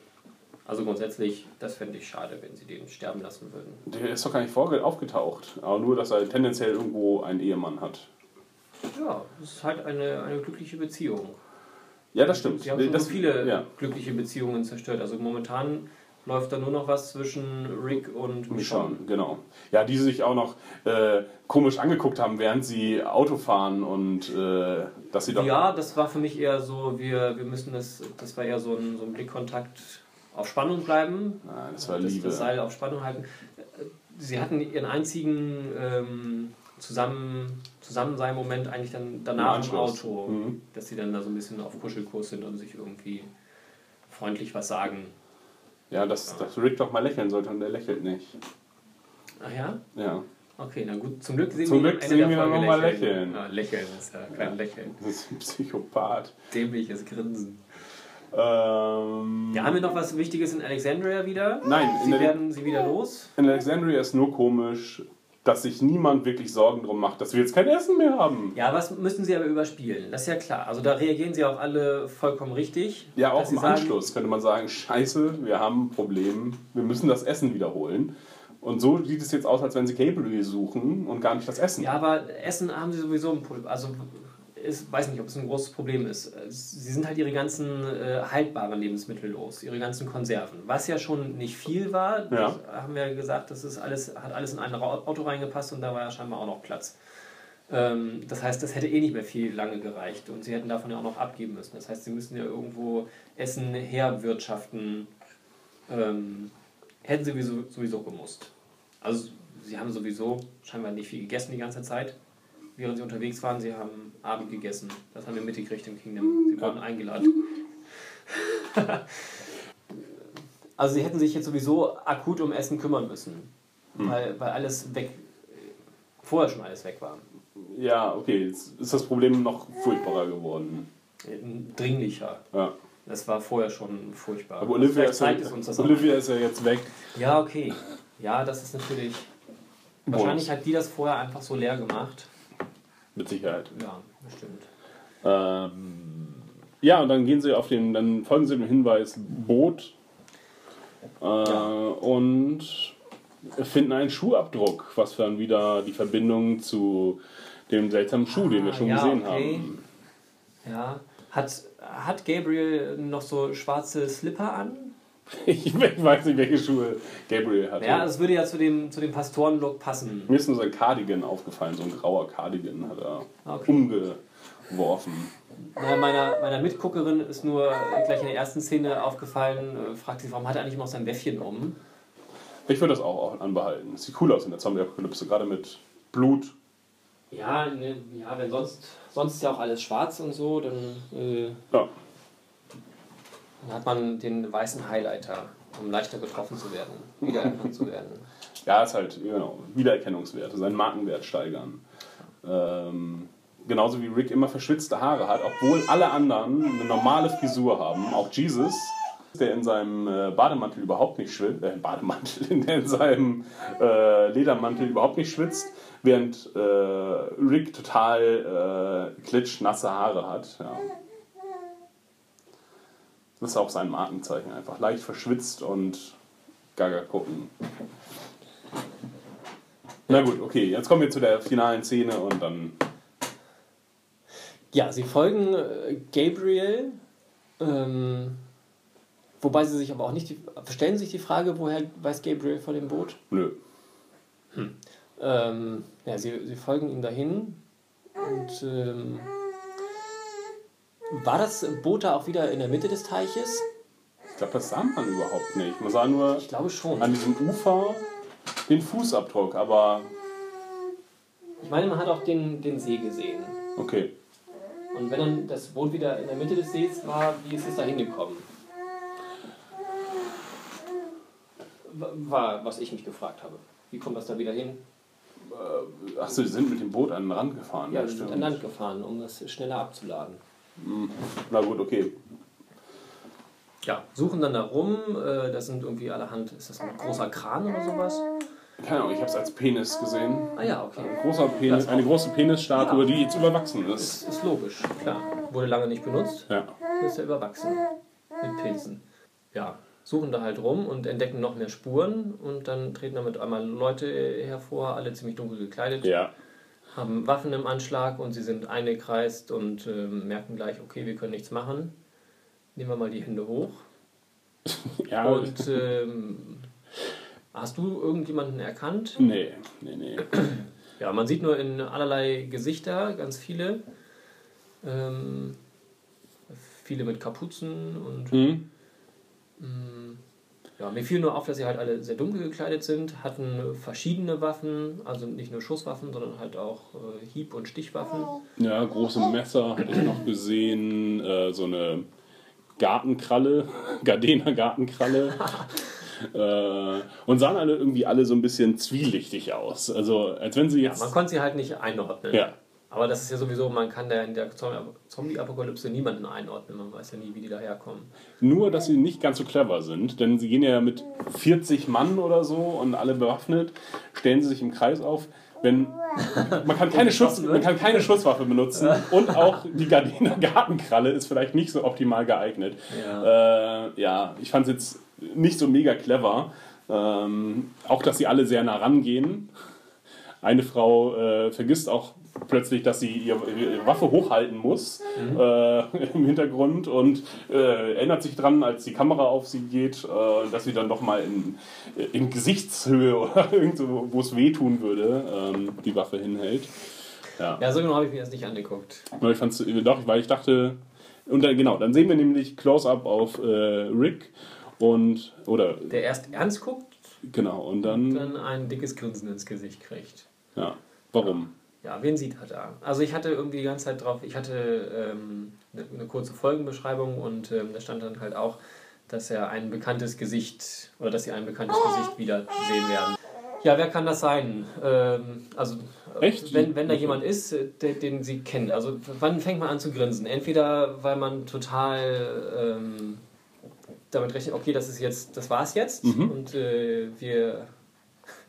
Also grundsätzlich, das fände ich schade, wenn sie den sterben lassen würden. der ist doch gar nicht aufgetaucht. Aber nur, dass er tendenziell irgendwo einen Ehemann hat. Ja, es ist halt eine, eine glückliche Beziehung. Ja, das stimmt. Sie haben schon das, viele Ja, glückliche Beziehungen zerstört. Also momentan läuft da nur noch was zwischen Rick und Michonne. Michonne, genau. Ja, die sich auch noch äh, komisch angeguckt haben, während sie Auto fahren und äh, dass sie doch. Ja, das war für mich eher so, wir, wir müssen das, das war eher so ein, so ein Blickkontakt auf Spannung bleiben. Nein, das war das, Liebe. das Seil auf Spannung halten. Sie hatten ihren einzigen ähm, zusammen, Zusammensein-Moment eigentlich dann danach im, Anschluss. Auto, Mhm. dass sie dann da so ein bisschen auf Kuschelkurs sind und sich irgendwie freundlich was sagen. Ja, dass, dass Rick doch mal lächeln sollte und er lächelt nicht. Ach ja? Ja. Okay, na gut. Zum Glück sehen Zum wir Glück sehen wir der noch mal lächeln. Ja, lächeln ist ja kein Lächeln. Das ist ein Psychopath. Dämliches Grinsen. Ähm, Ja, haben wir noch was Wichtiges in Alexandria wieder? Nein, in Sie werden sie wieder los? In Alexandria ist nur komisch, dass sich niemand wirklich Sorgen drum macht, dass wir jetzt kein Essen mehr haben. Ja, was müssen sie aber überspielen? Das ist ja klar. Also da reagieren sie auch alle vollkommen richtig. Ja, auch im Anschluss könnte man sagen, scheiße, wir haben ein Problem, wir müssen das Essen wiederholen. Und so sieht es jetzt aus, als wenn sie Gabriel suchen und gar nicht das Essen. Ja, aber Essen haben sie sowieso ein Problem. Also ich weiß nicht, ob es ein großes Problem ist. Sie sind halt ihre ganzen äh, haltbaren Lebensmittel los, ihre ganzen Konserven. Was ja schon nicht viel war, Ja. haben wir ja gesagt, das ist alles, hat alles in ein Auto reingepasst und da war ja scheinbar auch noch Platz. Ähm, das heißt, das hätte eh nicht mehr viel lange gereicht und sie hätten davon ja auch noch abgeben müssen. Das heißt, sie müssen ja irgendwo Essen herwirtschaften. Ähm, hätten sie sowieso, sowieso gemusst. Also sie haben sowieso scheinbar nicht viel gegessen die ganze Zeit. Während sie unterwegs waren, sie haben Abend gegessen. Das haben wir mitgekriegt im Kingdom. Sie wurden eingeladen. (laughs) also sie hätten sich jetzt sowieso akut um Essen kümmern müssen. Weil, weil alles weg, vorher schon alles weg war. Ja, okay, jetzt ist das Problem noch furchtbarer geworden. Dringlicher. Ja. Das war vorher schon furchtbar. Aber Olivia ist, ja, zeigt es uns das auch. Olivia ist ja jetzt weg. Ja, okay. Ja, das ist natürlich. Wahrscheinlich hat die das vorher einfach so leer gemacht. Mit Sicherheit. Ja, bestimmt. Ähm, ja, und dann gehen sie auf den, dann folgen sie dem Hinweis Boot äh, und finden einen Schuhabdruck, was dann wieder die Verbindung zu dem seltsamen Schuh, den wir schon Ah, ja, gesehen okay. haben. Ja. Hat, hat Gabriel noch so schwarze Slipper an? (laughs) Ich, weiß nicht, welche Schuhe Gabriel hatte. Ja, das würde ja zu dem, zu dem Pastorenlook passen. Mir ist nur sein Cardigan aufgefallen, so ein grauer Cardigan hat er Okay. umgeworfen. Ja, meiner, meiner Mitguckerin ist nur gleich in der ersten Szene aufgefallen, äh, fragt sie, warum hat er eigentlich noch sein Bäffchen um? Ich würde das auch, auch anbehalten. Das sieht cool aus in der Zombie-Apokalypse, gerade mit Blut. Ja, ne, ja, wenn sonst, sonst ist ja auch alles schwarz und so, dann, äh, Ja, dann hat man den weißen Highlighter, um leichter getroffen zu werden, wiedererkannt zu werden. Ja, ist halt, genau, Wiedererkennungswerte, seinen Markenwert steigern. Ähm, genauso wie Rick immer verschwitzte Haare hat, obwohl alle anderen eine normale Frisur haben. Auch Jesus, der in seinem äh, Bademantel überhaupt nicht schwitzt, äh, Bademantel, (laughs) der in seinem äh, Ledermantel überhaupt nicht schwitzt, während äh, Rick total äh, klitschnasse Haare hat. Ja. Das ist auch sein Markenzeichen einfach. Leicht verschwitzt und gaga gucken. Na gut, okay, jetzt kommen wir zu der finalen Szene und dann. Ja, sie folgen äh, Gabriel, ähm, wobei sie sich aber auch nicht, die, stellen sich die Frage, woher weiß Gabriel von dem Boot? Nö. Ähm, ja, sie, sie folgen ihm dahin und ähm, war das Boot da auch wieder in der Mitte des Teiches? Ich glaube, das sah man überhaupt nicht. Man sah nur Ich glaube schon. an diesem Ufer den Fußabdruck, aber Ich meine, man hat auch den, den See gesehen. okay. Und wenn dann das Boot wieder in der Mitte des Sees war, wie ist es da hingekommen? War, was ich mich gefragt habe. Wie kommt das da wieder hin? Äh, Achso, die sind mit dem Boot an den Rand gefahren. Ja, ja, wir sind stimmt. an Land gefahren, um das schneller abzuladen. Na gut, okay. Ja, suchen dann da rum. Äh, das sind irgendwie allerhand, ist das ein großer Kran oder sowas? Keine Ahnung, ich habe es als Penis gesehen. Ah ja, okay. Ein großer Penis, eine große Penisstatue, die jetzt überwachsen ist. Das ist logisch, klar. Wurde lange nicht benutzt, Ja. ist ja überwachsen. Mit Pilzen. Ja, suchen da halt rum und entdecken noch mehr Spuren und dann treten damit einmal Leute hervor, alle ziemlich dunkel gekleidet, Ja. Haben Waffen im Anschlag und sie sind eingekreist und ähm, merken gleich, okay, wir können nichts machen. Nehmen wir mal die Hände hoch. (laughs) Ja. Und ähm, hast du irgendjemanden erkannt? nee, nee, nee. (clears throat) Ja, man sieht nur in allerlei Gesichter, ganz viele. Ähm, viele mit Kapuzen und Hm? Ja, mir fiel nur auf, dass sie halt alle sehr dunkel gekleidet sind, hatten verschiedene Waffen, also nicht nur Schusswaffen, sondern halt auch äh, Hieb- und Stichwaffen. Ja, große Messer hatte ich noch gesehen, äh, so eine Gartenkralle, (laughs) Gardena Gartenkralle. (laughs) äh, und sahen alle irgendwie alle so ein bisschen zwielichtig aus. Also als wenn sie Ja, jetzt. man konnte sie halt nicht einordnen. Ja. Aber das ist ja sowieso, man kann da in der Zombie-Apokalypse niemanden einordnen, man weiß ja nie, wie die daherkommen. Nur, dass sie nicht ganz so clever sind, denn sie gehen ja mit 40 Mann oder so und alle bewaffnet, stellen sie sich im Kreis auf. Wenn, man, kann keine (laughs) Schuss, man kann keine Schusswaffe benutzen und auch die Gardiner Gartenkralle ist vielleicht nicht so optimal geeignet. Ja, äh, ja ich fand es jetzt nicht so mega clever. Ähm, auch, dass sie alle sehr nah rangehen. Eine Frau äh, vergisst auch plötzlich, dass sie ihre, ihre Waffe hochhalten muss äh, (laughs) im Hintergrund und äh, erinnert sich dran, als die Kamera auf sie geht, äh, dass sie dann doch mal in, in Gesichtshöhe (laughs) oder irgendwo, wo es wehtun würde, ähm, die Waffe hinhält. Ja. Ja, so genau habe ich mir das nicht angeguckt. Aber Ich fand's, doch, weil ich dachte, und dann, genau, dann sehen wir nämlich Close-Up auf äh, Rick und, oder, Der erst ernst guckt, genau, und dann, dann ein dickes Grinsen ins Gesicht kriegt. ja, warum? Ja, wen sieht er da? Also ich hatte irgendwie die ganze Zeit drauf, ich hatte ähm, eine, eine kurze Folgenbeschreibung und ähm, da stand dann halt auch, dass er ein bekanntes Gesicht oder dass sie ein bekanntes Gesicht wieder sehen werden. Ja, wer kann das sein? Ähm, also Echt? wenn, wenn da jemand ist, äh, der, den sie kennen. Also wann fängt man an zu grinsen? Entweder weil man total ähm, damit rechnet, okay, das ist jetzt, das war's jetzt und äh, wir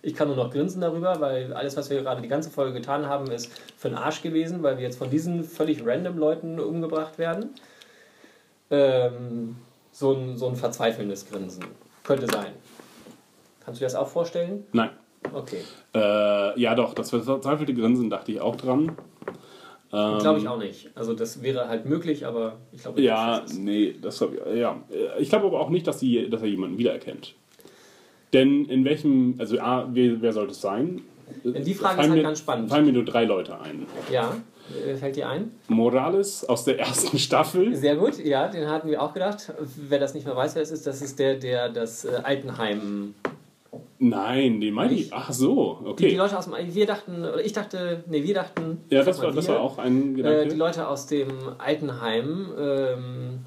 ich kann nur noch grinsen darüber, weil alles, was wir gerade die ganze Folge getan haben, ist für den Arsch gewesen, weil wir jetzt von diesen völlig random Leuten umgebracht werden. Ähm, so, ein, so ein verzweifelndes Grinsen. Könnte sein. Kannst du dir das auch vorstellen? Nein. Okay. Äh, ja, doch, das verzweifelte Grinsen dachte ich auch dran. Ähm, Glaube ich auch nicht. Also das wäre halt möglich, aber ich glaube nicht, Ja, ist. nee, das ja. Ich glaube aber auch nicht, dass, die, dass er jemanden wiedererkennt. Denn in welchem, also A, wer, wer sollte es sein? Die Frage ist halt mir- ganz spannend. Fallen mir nur drei Leute ein. Ja, äh, fällt dir ein? Morales aus der ersten (laughs) Staffel. Sehr gut, ja, den hatten wir auch gedacht. Wer das nicht mehr weiß, wer es ist, das ist der, der das äh, Altenheim Nein, den meine ich. Ach so, Die, die okay. Leute aus dem, wir dachten, oder ich dachte, nee, wir dachten, Ja, das war, das wir, war auch ein äh, Gedanke. die Leute aus dem Altenheim, ähm,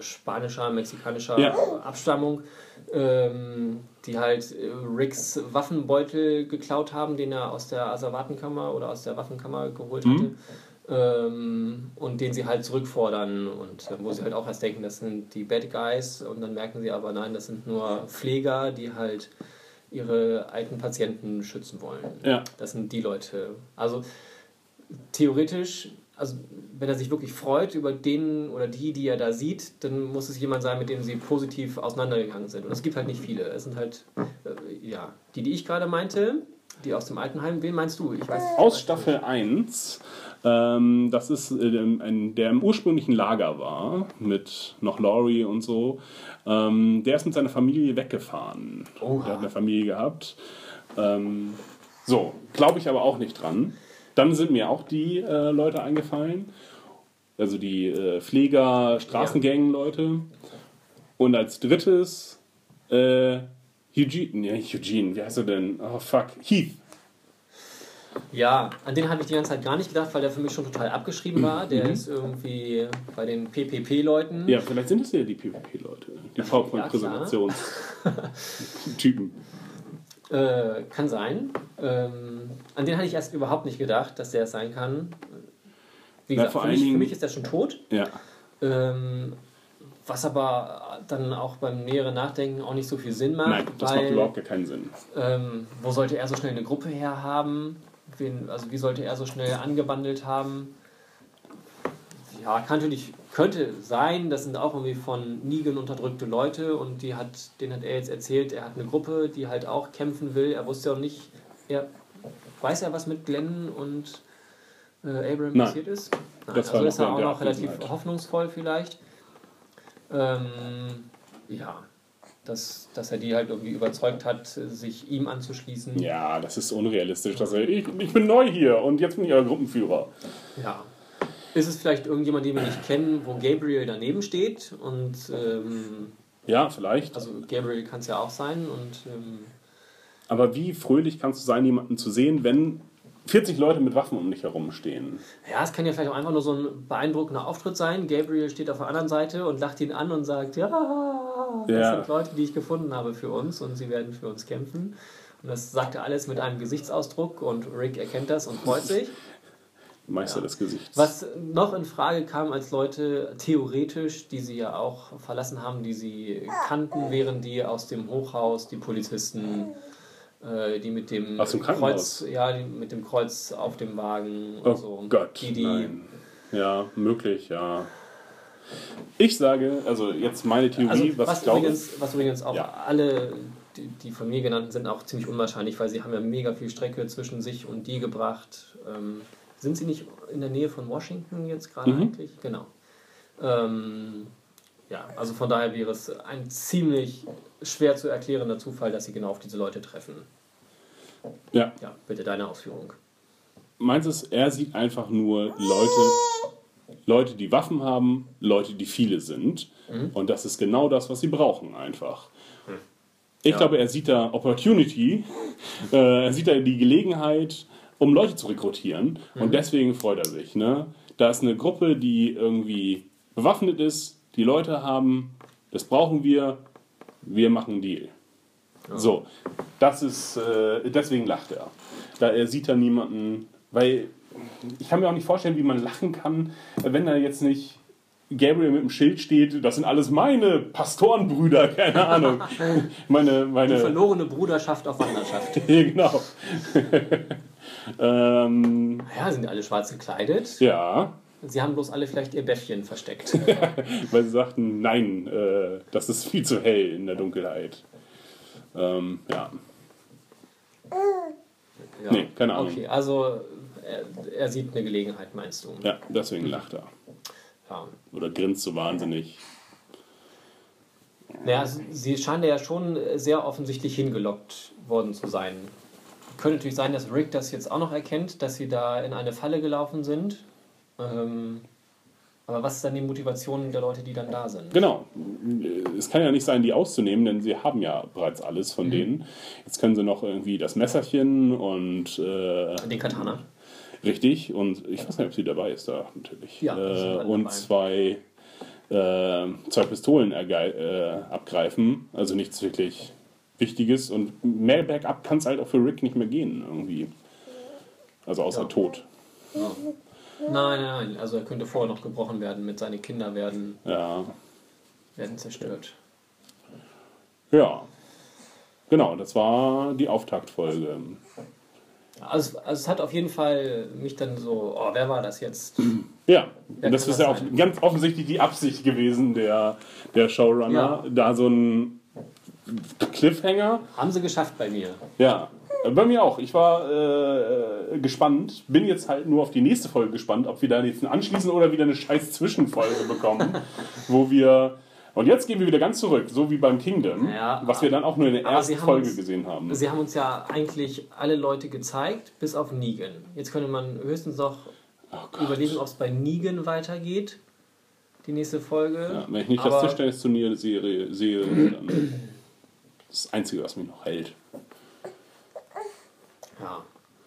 spanischer, mexikanischer Ja. Abstammung, ähm, die halt äh, Ricks Waffenbeutel geklaut haben, den er aus der Asservatenkammer oder aus der Waffenkammer geholt hatte. Mhm. Ähm, und den sie halt zurückfordern und äh, wo sie halt auch erst denken, das sind die Bad Guys und dann merken sie aber, nein, das sind nur Pfleger, die halt ihre alten Patienten schützen wollen. Ja. Das sind die Leute. Also theoretisch, also wenn er sich wirklich freut über den oder die, die er da sieht, dann muss es jemand sein, mit dem sie positiv auseinandergegangen sind. Und es gibt halt nicht viele. Es sind halt, äh, ja, die, die ich gerade meinte, die aus dem Altenheim. Wen meinst du? Ich weiß. Aus Staffel 1. Ähm, das ist äh, ein, der im ursprünglichen Lager war, mit noch Laurie und so. Ähm, der ist mit seiner Familie weggefahren. Oha. Der hat eine Familie gehabt. Ähm, so, glaube ich aber auch nicht dran. Dann sind mir auch die äh, Leute eingefallen. Also die äh, Pfleger, Straßengang-Leute. Und als drittes äh, Eugene, nee, Eugene, wie heißt er denn? Oh fuck, Heath. Ja, an den habe ich die ganze Zeit gar nicht gedacht, weil der für mich schon total abgeschrieben war. Mhm. Der ist irgendwie bei den PPP-Leuten. Ja, vielleicht sind es ja die PvP-Leute, die PowerPoint-Präsentationstypen. (laughs) Äh, kann sein. Ähm, an den hatte ich erst überhaupt nicht gedacht, dass der es sein kann. Wie gesagt, vor für, mich, für mich ist der schon tot. Ja. Ähm, was aber dann auch beim näheren Nachdenken auch nicht so viel Sinn macht. Nein, das weil, macht überhaupt gar keinen Sinn. Ähm, wo sollte er so schnell eine Gruppe herhaben? Wen, also wie sollte er so schnell angebandelt haben? Ja, kann natürlich, könnte sein, das sind auch irgendwie von Negan unterdrückte Leute und die hat, denen hat er jetzt erzählt, er hat eine Gruppe, die halt auch kämpfen will. Er wusste auch nicht, er weiß er, was mit Glenn und äh, Abraham Nein. passiert ist? Nein, Das also ist er auch noch relativ hoffnungsvoll vielleicht. Ähm, ja, dass, dass er die halt irgendwie überzeugt hat, sich ihm anzuschließen. Ja, das ist unrealistisch. Dass er, ich, ich bin neu hier und jetzt bin ich euer Gruppenführer. Ja. Ist es vielleicht irgendjemand, den wir nicht kennen, wo Gabriel daneben steht? Und ähm, Ja, vielleicht. also Gabriel kann es ja auch sein. Und ähm, Aber wie fröhlich kannst du sein, jemanden zu sehen, wenn 40 Leute mit Waffen um dich herumstehen? ja, es kann ja vielleicht auch einfach nur so ein beeindruckender Auftritt sein. Gabriel steht auf der anderen Seite und lacht ihn an und sagt, ja, das Ja. sind Leute, die ich gefunden habe für uns und sie werden für uns kämpfen. Und das sagt er alles mit einem Gesichtsausdruck und Rick erkennt das und freut sich. (laughs) Meister des Gesichts. Was noch in Frage kam als Leute theoretisch, die sie ja auch verlassen haben, die sie kannten, wären die aus dem Hochhaus, die Polizisten, äh, die mit dem, Aus dem? Kreuz, ja, die mit dem Kreuz auf dem Wagen Oh und so. Gott, die, die, nein. Ja, möglich, ja. Ich sage, also jetzt meine Theorie, Also, was, was, ich glaube. übrigens, was übrigens auch Ja. alle, die, die von mir genannten, sind auch ziemlich unwahrscheinlich, weil sie haben ja mega viel Strecke zwischen sich und die gebracht. Ähm, sind sie nicht in der Nähe von Washington jetzt gerade Mhm. eigentlich? Genau. Ähm, ja, also von daher wäre es ein ziemlich schwer zu erklärender Zufall, dass sie genau auf diese Leute treffen. Ja, Ja, bitte deine Ausführung. meins ist, er sieht einfach nur Leute, Leute, die Waffen haben, Leute, die viele sind. Und das ist genau das, was sie brauchen, einfach. Ich Ja. glaube, er sieht da Opportunity, (laughs) äh, er sieht da die Gelegenheit, um Leute zu rekrutieren. Und deswegen freut er sich. Ne? Da ist eine Gruppe, die irgendwie bewaffnet ist, die Leute haben, das brauchen wir, wir machen einen Deal. So, das ist, äh, deswegen lacht er. Da er sieht da niemanden, weil ich kann mir auch nicht vorstellen, wie man lachen kann, wenn da jetzt nicht Gabriel mit dem Schild steht, das sind alles meine Pastorenbrüder, (laughs) keine Ahnung. (laughs) meine, Die meine, verlorene Bruderschaft auf Wanderschaft. (laughs) genau. Ähm, Ja, sind alle schwarz gekleidet. ja, Sie haben bloß alle vielleicht ihr Bäffchen versteckt. (laughs) weil sie sagten, nein, äh, das ist viel zu hell in der Dunkelheit. Ähm, ja, Ja. Nee, keine Ahnung. Okay, also er, er sieht eine Gelegenheit, meinst du? ja, deswegen lacht er. Ja. Oder grinst so wahnsinnig. Naja, sie scheinen ja schon sehr offensichtlich hingelockt worden zu sein. Könnte natürlich sein, dass Rick das jetzt auch noch erkennt, dass sie da in eine Falle gelaufen sind. Ähm, aber was ist dann die Motivation der Leute, die dann da sind? Genau. Es kann ja nicht sein, die auszunehmen, denn sie haben ja bereits alles Mhm. von denen. Jetzt können sie noch irgendwie das Messerchen und äh, Den Katana. richtig und ich weiß nicht, ob sie dabei ist da natürlich. Ja, äh, und dabei. zwei, äh, zwei Pistolen äh, abgreifen. Also nichts wirklich Wichtiges und mehr Backup kann es halt auch für Rick nicht mehr gehen irgendwie. Also außer Ja. Tod. Nein, nein, nein. Also er könnte vorher noch gebrochen werden, mit seine Kinder werden, Ja. werden zerstört. Ja. Genau, das war die Auftaktfolge. Also, also es hat auf jeden Fall mich dann so, oh, wer war das jetzt? (clears throat) Ja, Wer das ist das ja auch ganz offensichtlich die Absicht gewesen der, der Showrunner, Ja. da so ein Cliffhanger. Haben sie geschafft bei mir. Ja, bei mir auch. Ich war äh, gespannt, bin jetzt halt nur auf die nächste Folge gespannt, ob wir da jetzt anschließen oder wieder eine scheiß Zwischenfolge bekommen, (laughs) wo wir und jetzt gehen wir wieder ganz zurück, so wie beim Kingdom, Ja, was wir dann auch nur in der ersten Folge uns- gesehen haben. Sie haben uns ja eigentlich alle Leute gezeigt, bis auf Negan. Jetzt könnte man höchstens noch Oh überlegen, ob es bei Negan weitergeht. Die nächste Folge. Ja, wenn ich nicht Aber- das Tischtennis-Turnier sehe, sehe dann (clears throat) das Einzige, was mich noch hält. Ja.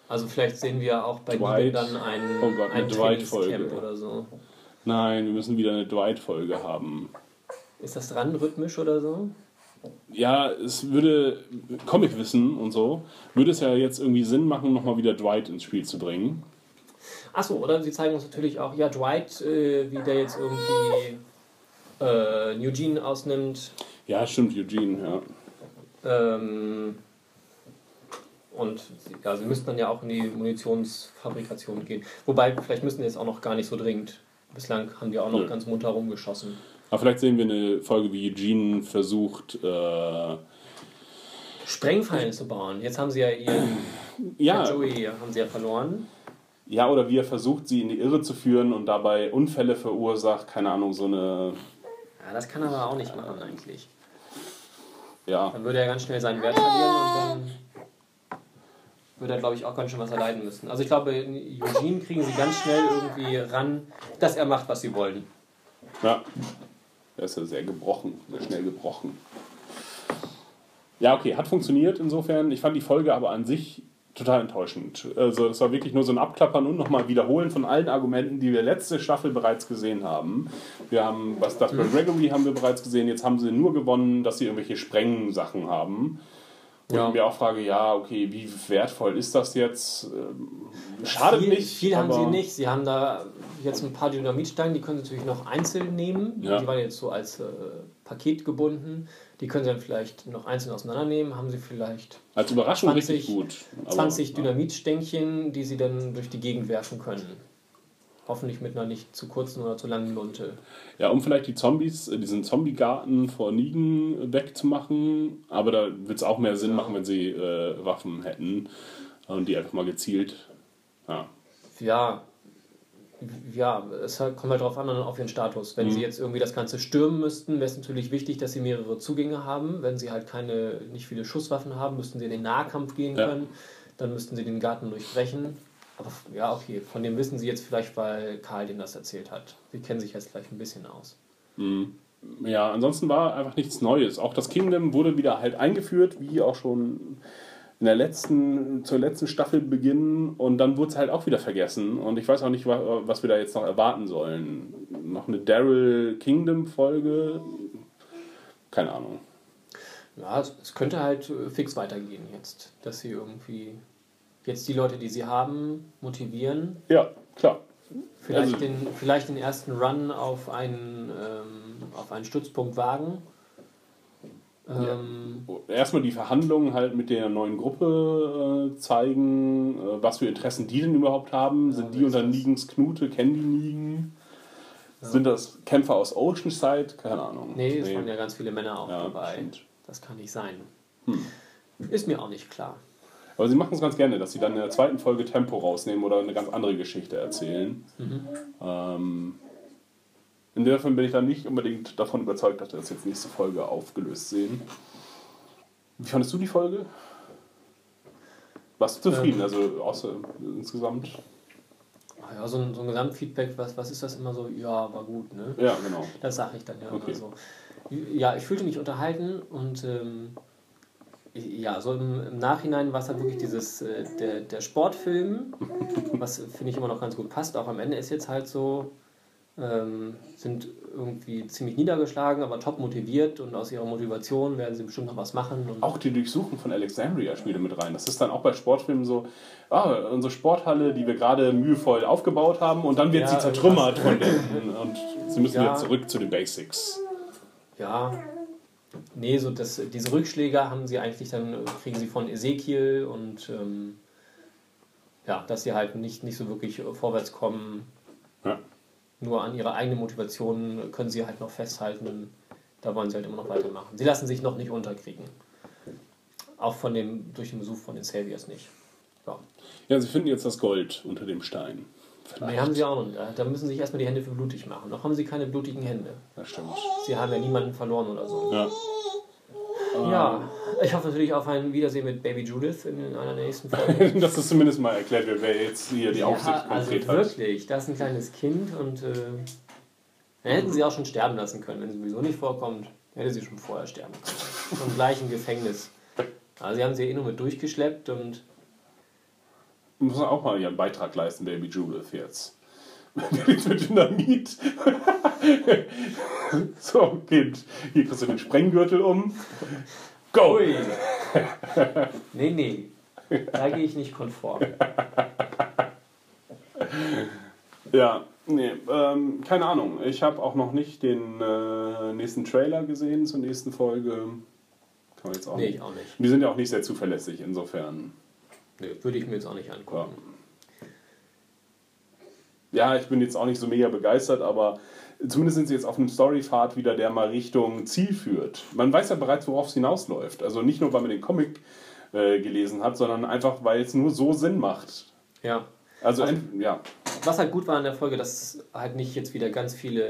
Also vielleicht sehen wir auch bei Dwight. Dann ein, Oh Gott, eine ein Dwight-Folge. Oder so. Nein, wir müssen wieder eine Dwight-Folge haben. Ist das dran, rhythmisch oder so? ja, es würde Comicwissen und so, würde es ja jetzt irgendwie Sinn machen, nochmal wieder Dwight ins Spiel zu bringen. Achso, oder sie zeigen uns natürlich auch, ja, Dwight, äh, wie der jetzt irgendwie äh, Eugene ausnimmt. Ja, stimmt, Eugene, ja. Ähm, und sie- ja, sie müssten dann ja auch in die Munitionsfabrikation gehen. Wobei, vielleicht müssen die jetzt auch noch gar nicht so dringend. Bislang haben die auch noch Nö. ganz munter rumgeschossen. Aber vielleicht sehen wir eine Folge, wie Eugene versucht, äh, Sprengfallen zu bauen. Jetzt haben sie ja ihren (clears throat) ja, Joey haben sie ja verloren. ja, oder wie er versucht, sie in die Irre zu führen und dabei Unfälle verursacht, keine Ahnung, so eine, Ja, das kann er aber auch nicht machen eigentlich. Ja, Dann würde er ganz schnell seinen Wert verlieren und dann würde er, glaube ich, auch ganz schön was erleiden müssen. Also ich glaube, in Eugene kriegen sie ganz schnell irgendwie ran, dass er macht, was sie wollen. ja. Er ist ja sehr gebrochen, sehr schnell gebrochen. Ja, okay, hat funktioniert insofern. Ich fand die Folge aber an sich total enttäuschend. Also es war wirklich nur so ein Abklappern und nochmal Wiederholen von allen Argumenten, die wir letzte Staffel bereits gesehen haben. Wir haben, was das bei Gregory haben wir bereits gesehen, jetzt haben sie nur gewonnen, dass sie irgendwelche Sprengsachen haben. Wo Ja. ich mir auch frage, ja, okay, wie wertvoll ist das jetzt? Ähm, Schadet viel, nicht. Viel haben sie nicht. Sie haben da jetzt ein paar Dynamitstangen, die können sie natürlich noch einzeln nehmen. Ja. Die waren jetzt so als äh, Paket gebunden. Die können sie dann vielleicht noch einzeln auseinandernehmen. Haben sie vielleicht Als Überraschung 20 richtig gut. Aber- 20 Dynamitstängchen, die sie dann durch die Gegend werfen können. Hoffentlich mit einer nicht zu kurzen oder zu langen Lunte. Ja, um vielleicht die Zombies, äh, diesen Zombie-Garten vor Nigen wegzumachen. Aber da wird es auch mehr Sinn machen, wenn sie äh, Waffen hätten und die einfach mal gezielt. Ja. Ja, ja, es kommt halt drauf an, auf ihren Status. Wenn sie jetzt irgendwie das Ganze stürmen müssten, wäre es natürlich wichtig, dass sie mehrere Zugänge haben. Wenn sie halt keine, nicht viele Schusswaffen haben, müssten sie in den Nahkampf gehen Ja. können. Dann müssten sie den Garten durchbrechen. Aber ja, okay, von dem wissen sie jetzt vielleicht, weil Karl denen das erzählt hat. Sie kennen sich jetzt vielleicht ein bisschen aus. ja, ansonsten war einfach nichts Neues. Auch das Kingdom wurde wieder halt eingeführt, wie auch schon in der letzten, zur letzten Staffel beginnen und dann wurde es halt auch wieder vergessen. Und ich weiß auch nicht, wa- was wir da jetzt noch erwarten sollen. Noch eine Daryl Kingdom Folge? Keine Ahnung. Ja, es, es könnte halt äh, fix weitergehen jetzt, dass sie irgendwie jetzt die Leute, die sie haben, motivieren, Ja, klar. Vielleicht, Also- den, vielleicht den ersten Run auf einen, ähm, auf einen Stützpunkt wagen. Ähm, erstmal die Verhandlungen halt mit der neuen Gruppe äh, zeigen, äh, was für Interessen die denn überhaupt haben. Sind die unter? Nigens Knute? Kennen die Nigen? Sind das Kämpfer aus Oceanside? Keine Ahnung. nee, es waren ja ganz viele Männer auch Ja, dabei. stimmt. Hm. Das kann nicht sein. Ist mir auch nicht klar. Aber sie machen es ganz gerne, dass sie dann in der zweiten Folge Tempo rausnehmen oder eine ganz andere Geschichte erzählen. Mhm. Ähm, insofern bin ich dann nicht unbedingt davon überzeugt, dass wir das jetzt nächste Folge aufgelöst sehen. Wie fandest du die Folge? Warst du zufrieden? Ähm. also außer insgesamt? Ja, so ein, so ein Gesamtfeedback, was, was ist das immer so? Ja, war gut, ne? Ja, genau. Das sage ich dann ja Okay. immer so. Ja, ich fühlte mich unterhalten und ähm, ja, so im, im Nachhinein war es halt wirklich dieses, äh, der, der Sportfilm, was finde ich immer noch ganz gut passt. Auch am Ende ist jetzt halt so, ähm, sind irgendwie ziemlich niedergeschlagen, aber top motiviert und aus ihrer Motivation werden sie bestimmt noch was machen. Und Auch die Durchsuchung von Alexandria spielt mit rein. Das ist dann auch bei Sportfilmen so, ah, unsere Sporthalle, die wir gerade mühevoll aufgebaut haben und dann wird Ja, sie zertrümmert denen (laughs) und sie müssen Ja. wieder zurück zu den Basics. Ja, nee, so das, diese Rückschläge haben sie eigentlich dann, äh, kriegen sie von Ezekiel und ähm, ja, dass sie halt nicht, nicht so wirklich äh, vorwärts kommen. Ja. Nur an ihrer eigenen Motivation können sie halt noch festhalten. Da wollen sie halt immer noch weitermachen. Sie lassen sich noch nicht unterkriegen. Auch von dem, durch den Besuch von den Saviors nicht. Ja. Ja, sie finden jetzt das Gold unter dem Stein. Nee, haben sie auch noch. Da- Da müssen sie sich erstmal die Hände für blutig machen. Noch haben sie keine blutigen Hände. Das stimmt. Sie haben ja niemanden verloren oder so. Ja. Ja, ich hoffe natürlich auf ein Wiedersehen mit Baby Judith in einer der nächsten Folgen. Dass (laughs) das zumindest mal erklärt wird, wer jetzt hier die Aufsicht ja, also konkret hat. wirklich, das ist ein kleines Kind und äh, dann hätten sie auch schon sterben lassen können, wenn sie sowieso nicht vorkommt. Hätte sie schon vorher sterben können. Schon gleich im Gefängnis. Also sie haben sie eh nur mit durchgeschleppt und Muss auch mal ihren Beitrag leisten, Baby Judith jetzt. (laughs) mit Dynamit. (laughs) so, Kind, hier kriegst du den Sprenggürtel um. Go! Ui. nee, nee. Da gehe ich nicht konform. (laughs) Ja, nee, ähm, keine Ahnung. Ich habe auch noch nicht den äh, nächsten Trailer gesehen zur nächsten Folge. Kann man jetzt auch Nee, nicht. ich auch nicht. Die sind ja auch nicht sehr zuverlässig, insofern. Nee, würde ich mir jetzt auch nicht angucken. Ja, ich bin jetzt auch nicht so mega begeistert, aber zumindest sind sie jetzt auf einem Storypfad wieder, der mal Richtung Ziel führt. Man weiß ja bereits, worauf es hinausläuft. Also nicht nur, weil man den Comic äh, gelesen hat, sondern einfach, weil es nur so Sinn macht. Ja. Also, ent- ja. Was halt gut war in der Folge, dass halt nicht jetzt wieder ganz viele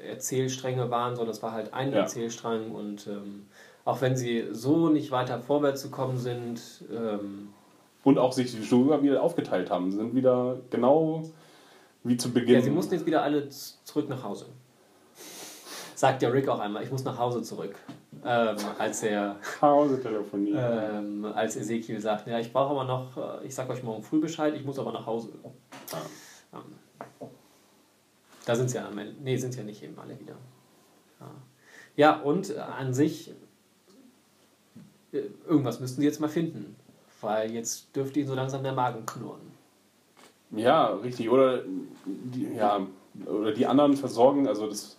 äh, Erzählstränge waren, sondern es war halt ein Ja. Erzählstrang und ähm, auch wenn sie so nicht weiter vorwärts gekommen sind, ähm, Und auch sich die Studio wieder aufgeteilt haben. Sind wieder genau wie zu Beginn. ja, sie mussten jetzt wieder alle zurück nach Hause. Sagt der Rick auch einmal, ich muss nach Hause zurück. Ähm, als er, (laughs) Hause telefonieren. ähm, als Ezekiel sagt, ja, ich brauche aber noch, äh, ich sag euch morgen früh Bescheid, ich muss aber nach Hause. Ähm, da sind sie ja am Ende. Nee, sind sie ja nicht eben alle wieder. Ja, ja und an sich, äh, irgendwas müssten sie jetzt mal finden. Weil jetzt dürfte ihnen so langsam der Magen knurren. Ja, richtig. Oder die, ja, oder die anderen versorgen, also das,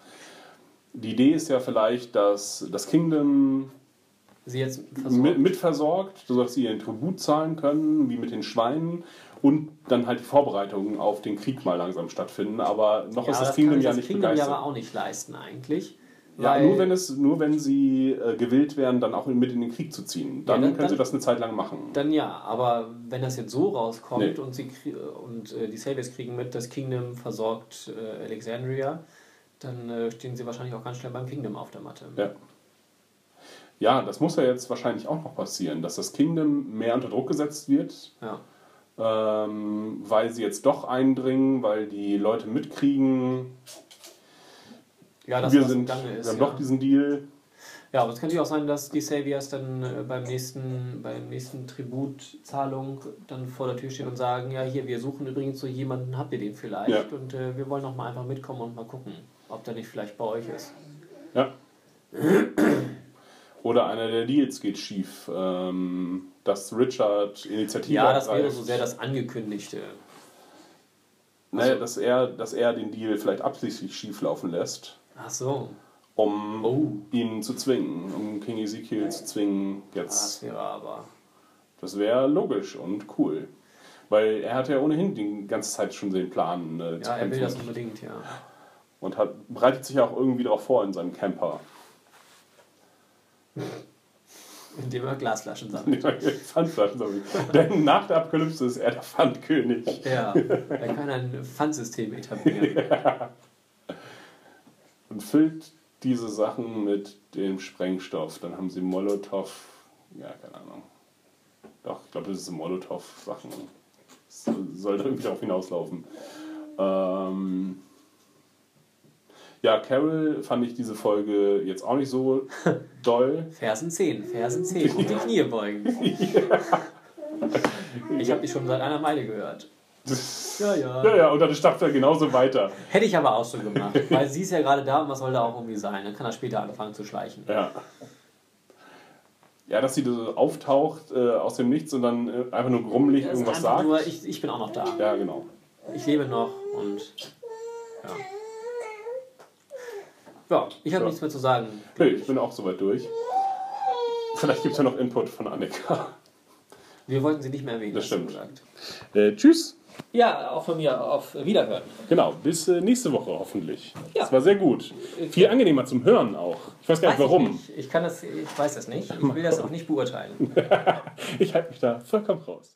die Idee ist ja vielleicht, dass das Kingdom Sie jetzt versorgen. mit, mitversorgt, sodass sie ihren Tribut zahlen können, wie mit den Schweinen, und dann halt die Vorbereitungen auf den Krieg mal langsam stattfinden. Aber noch ist das, kann Kingdom ja das nicht Kingdom ja begeistert. aber auch nicht leisten eigentlich. Ja, nur wenn, es, nur wenn sie äh, gewillt wären, dann auch mit in den Krieg zu ziehen. Dann, Ja, dann- können sie dann- das eine Zeit lang machen. Dann ja, aber wenn das jetzt so rauskommt Nee. und, sie, krie- und äh, die Saviors kriegen mit, das Kingdom versorgt äh, Alexandria, dann äh, stehen sie wahrscheinlich auch ganz schnell beim Kingdom auf der Matte. Ja. ja, das muss ja jetzt wahrscheinlich auch noch passieren, dass das Kingdom mehr unter Druck gesetzt wird, Ja. ähm, weil sie jetzt doch eindringen, weil die Leute mitkriegen, Ja, das wir, im sind, Gange wir ist. haben doch diesen Deal. ja, aber es könnte ja auch sein, dass die Saviors dann äh, beim nächsten, beim nächsten Tributzahlung dann vor der Tür stehen und sagen, ja hier, wir suchen übrigens so jemanden, habt ihr den vielleicht? Ja. Und äh, wir wollen noch mal einfach mitkommen und mal gucken, ob der nicht vielleicht bei euch ist. Ja. Oder einer der Deals geht schief, ähm, dass Richard Initiative Ja, das wäre so sehr das Angekündigte. Naja, dass er, dass er den Deal vielleicht absichtlich schief laufen lässt, Ach so, um Oh. ihn zu zwingen, um King Ezekiel zu zwingen, das jetzt. wäre aber. Das wäre logisch und cool. Weil er hat ja ohnehin die ganze Zeit schon den Plan äh, zu Ja, er will das unbedingt, ja. Und hat, bereitet sich auch irgendwie darauf vor in seinem Camper. Indem er Glasflaschen (laughs) sammelt. Pfandflaschen, sorry. Denn nach der Apokalypse ist er der Pfandkönig. Ja, er kann ein Pfandsystem etablieren. (laughs) Und füllt diese Sachen mit dem Sprengstoff. Dann haben sie Molotow. Ja, keine Ahnung. Doch, ich glaube, das ist Molotow-Sachen. Soll irgendwie darauf hinauslaufen. Ähm ja, Carol fand ich diese Folge jetzt auch nicht so (laughs) doll. Fersen 10, Fersen 10 und (laughs) die Knie beugen. Ich habe die schon seit einer Meile gehört. Ja, ja. Ja, ja, und dann stapft er genauso weiter. Hätte ich aber auch so gemacht, (laughs) weil sie ist ja gerade da und was soll da auch irgendwie sein? Dann kann er später anfangen zu schleichen. Ja. Ja, dass sie so auftaucht äh, aus dem Nichts und dann äh, einfach nur grummelig ist irgendwas sagt. nur, ich, ich bin auch noch da. Ja, genau. Ich lebe noch und ja. Ja, ich habe Ja. nichts mehr zu sagen. Nee, ich bin auch soweit durch. Vielleicht gibt es ja noch Input von Annika. Wir wollten sie nicht mehr erwähnen. Das stimmt. Äh, tschüss. Ja, auch von mir auf Wiederhören. Genau, bis äh, nächste Woche hoffentlich. Ja. Das war sehr gut. Viel angenehmer zum Hören auch. Ich weiß gar nicht Weiß warum. Ich, nicht. ich kann das, ich weiß das nicht. Ich will das auch nicht beurteilen. (laughs) Ich halte mich da vollkommen raus.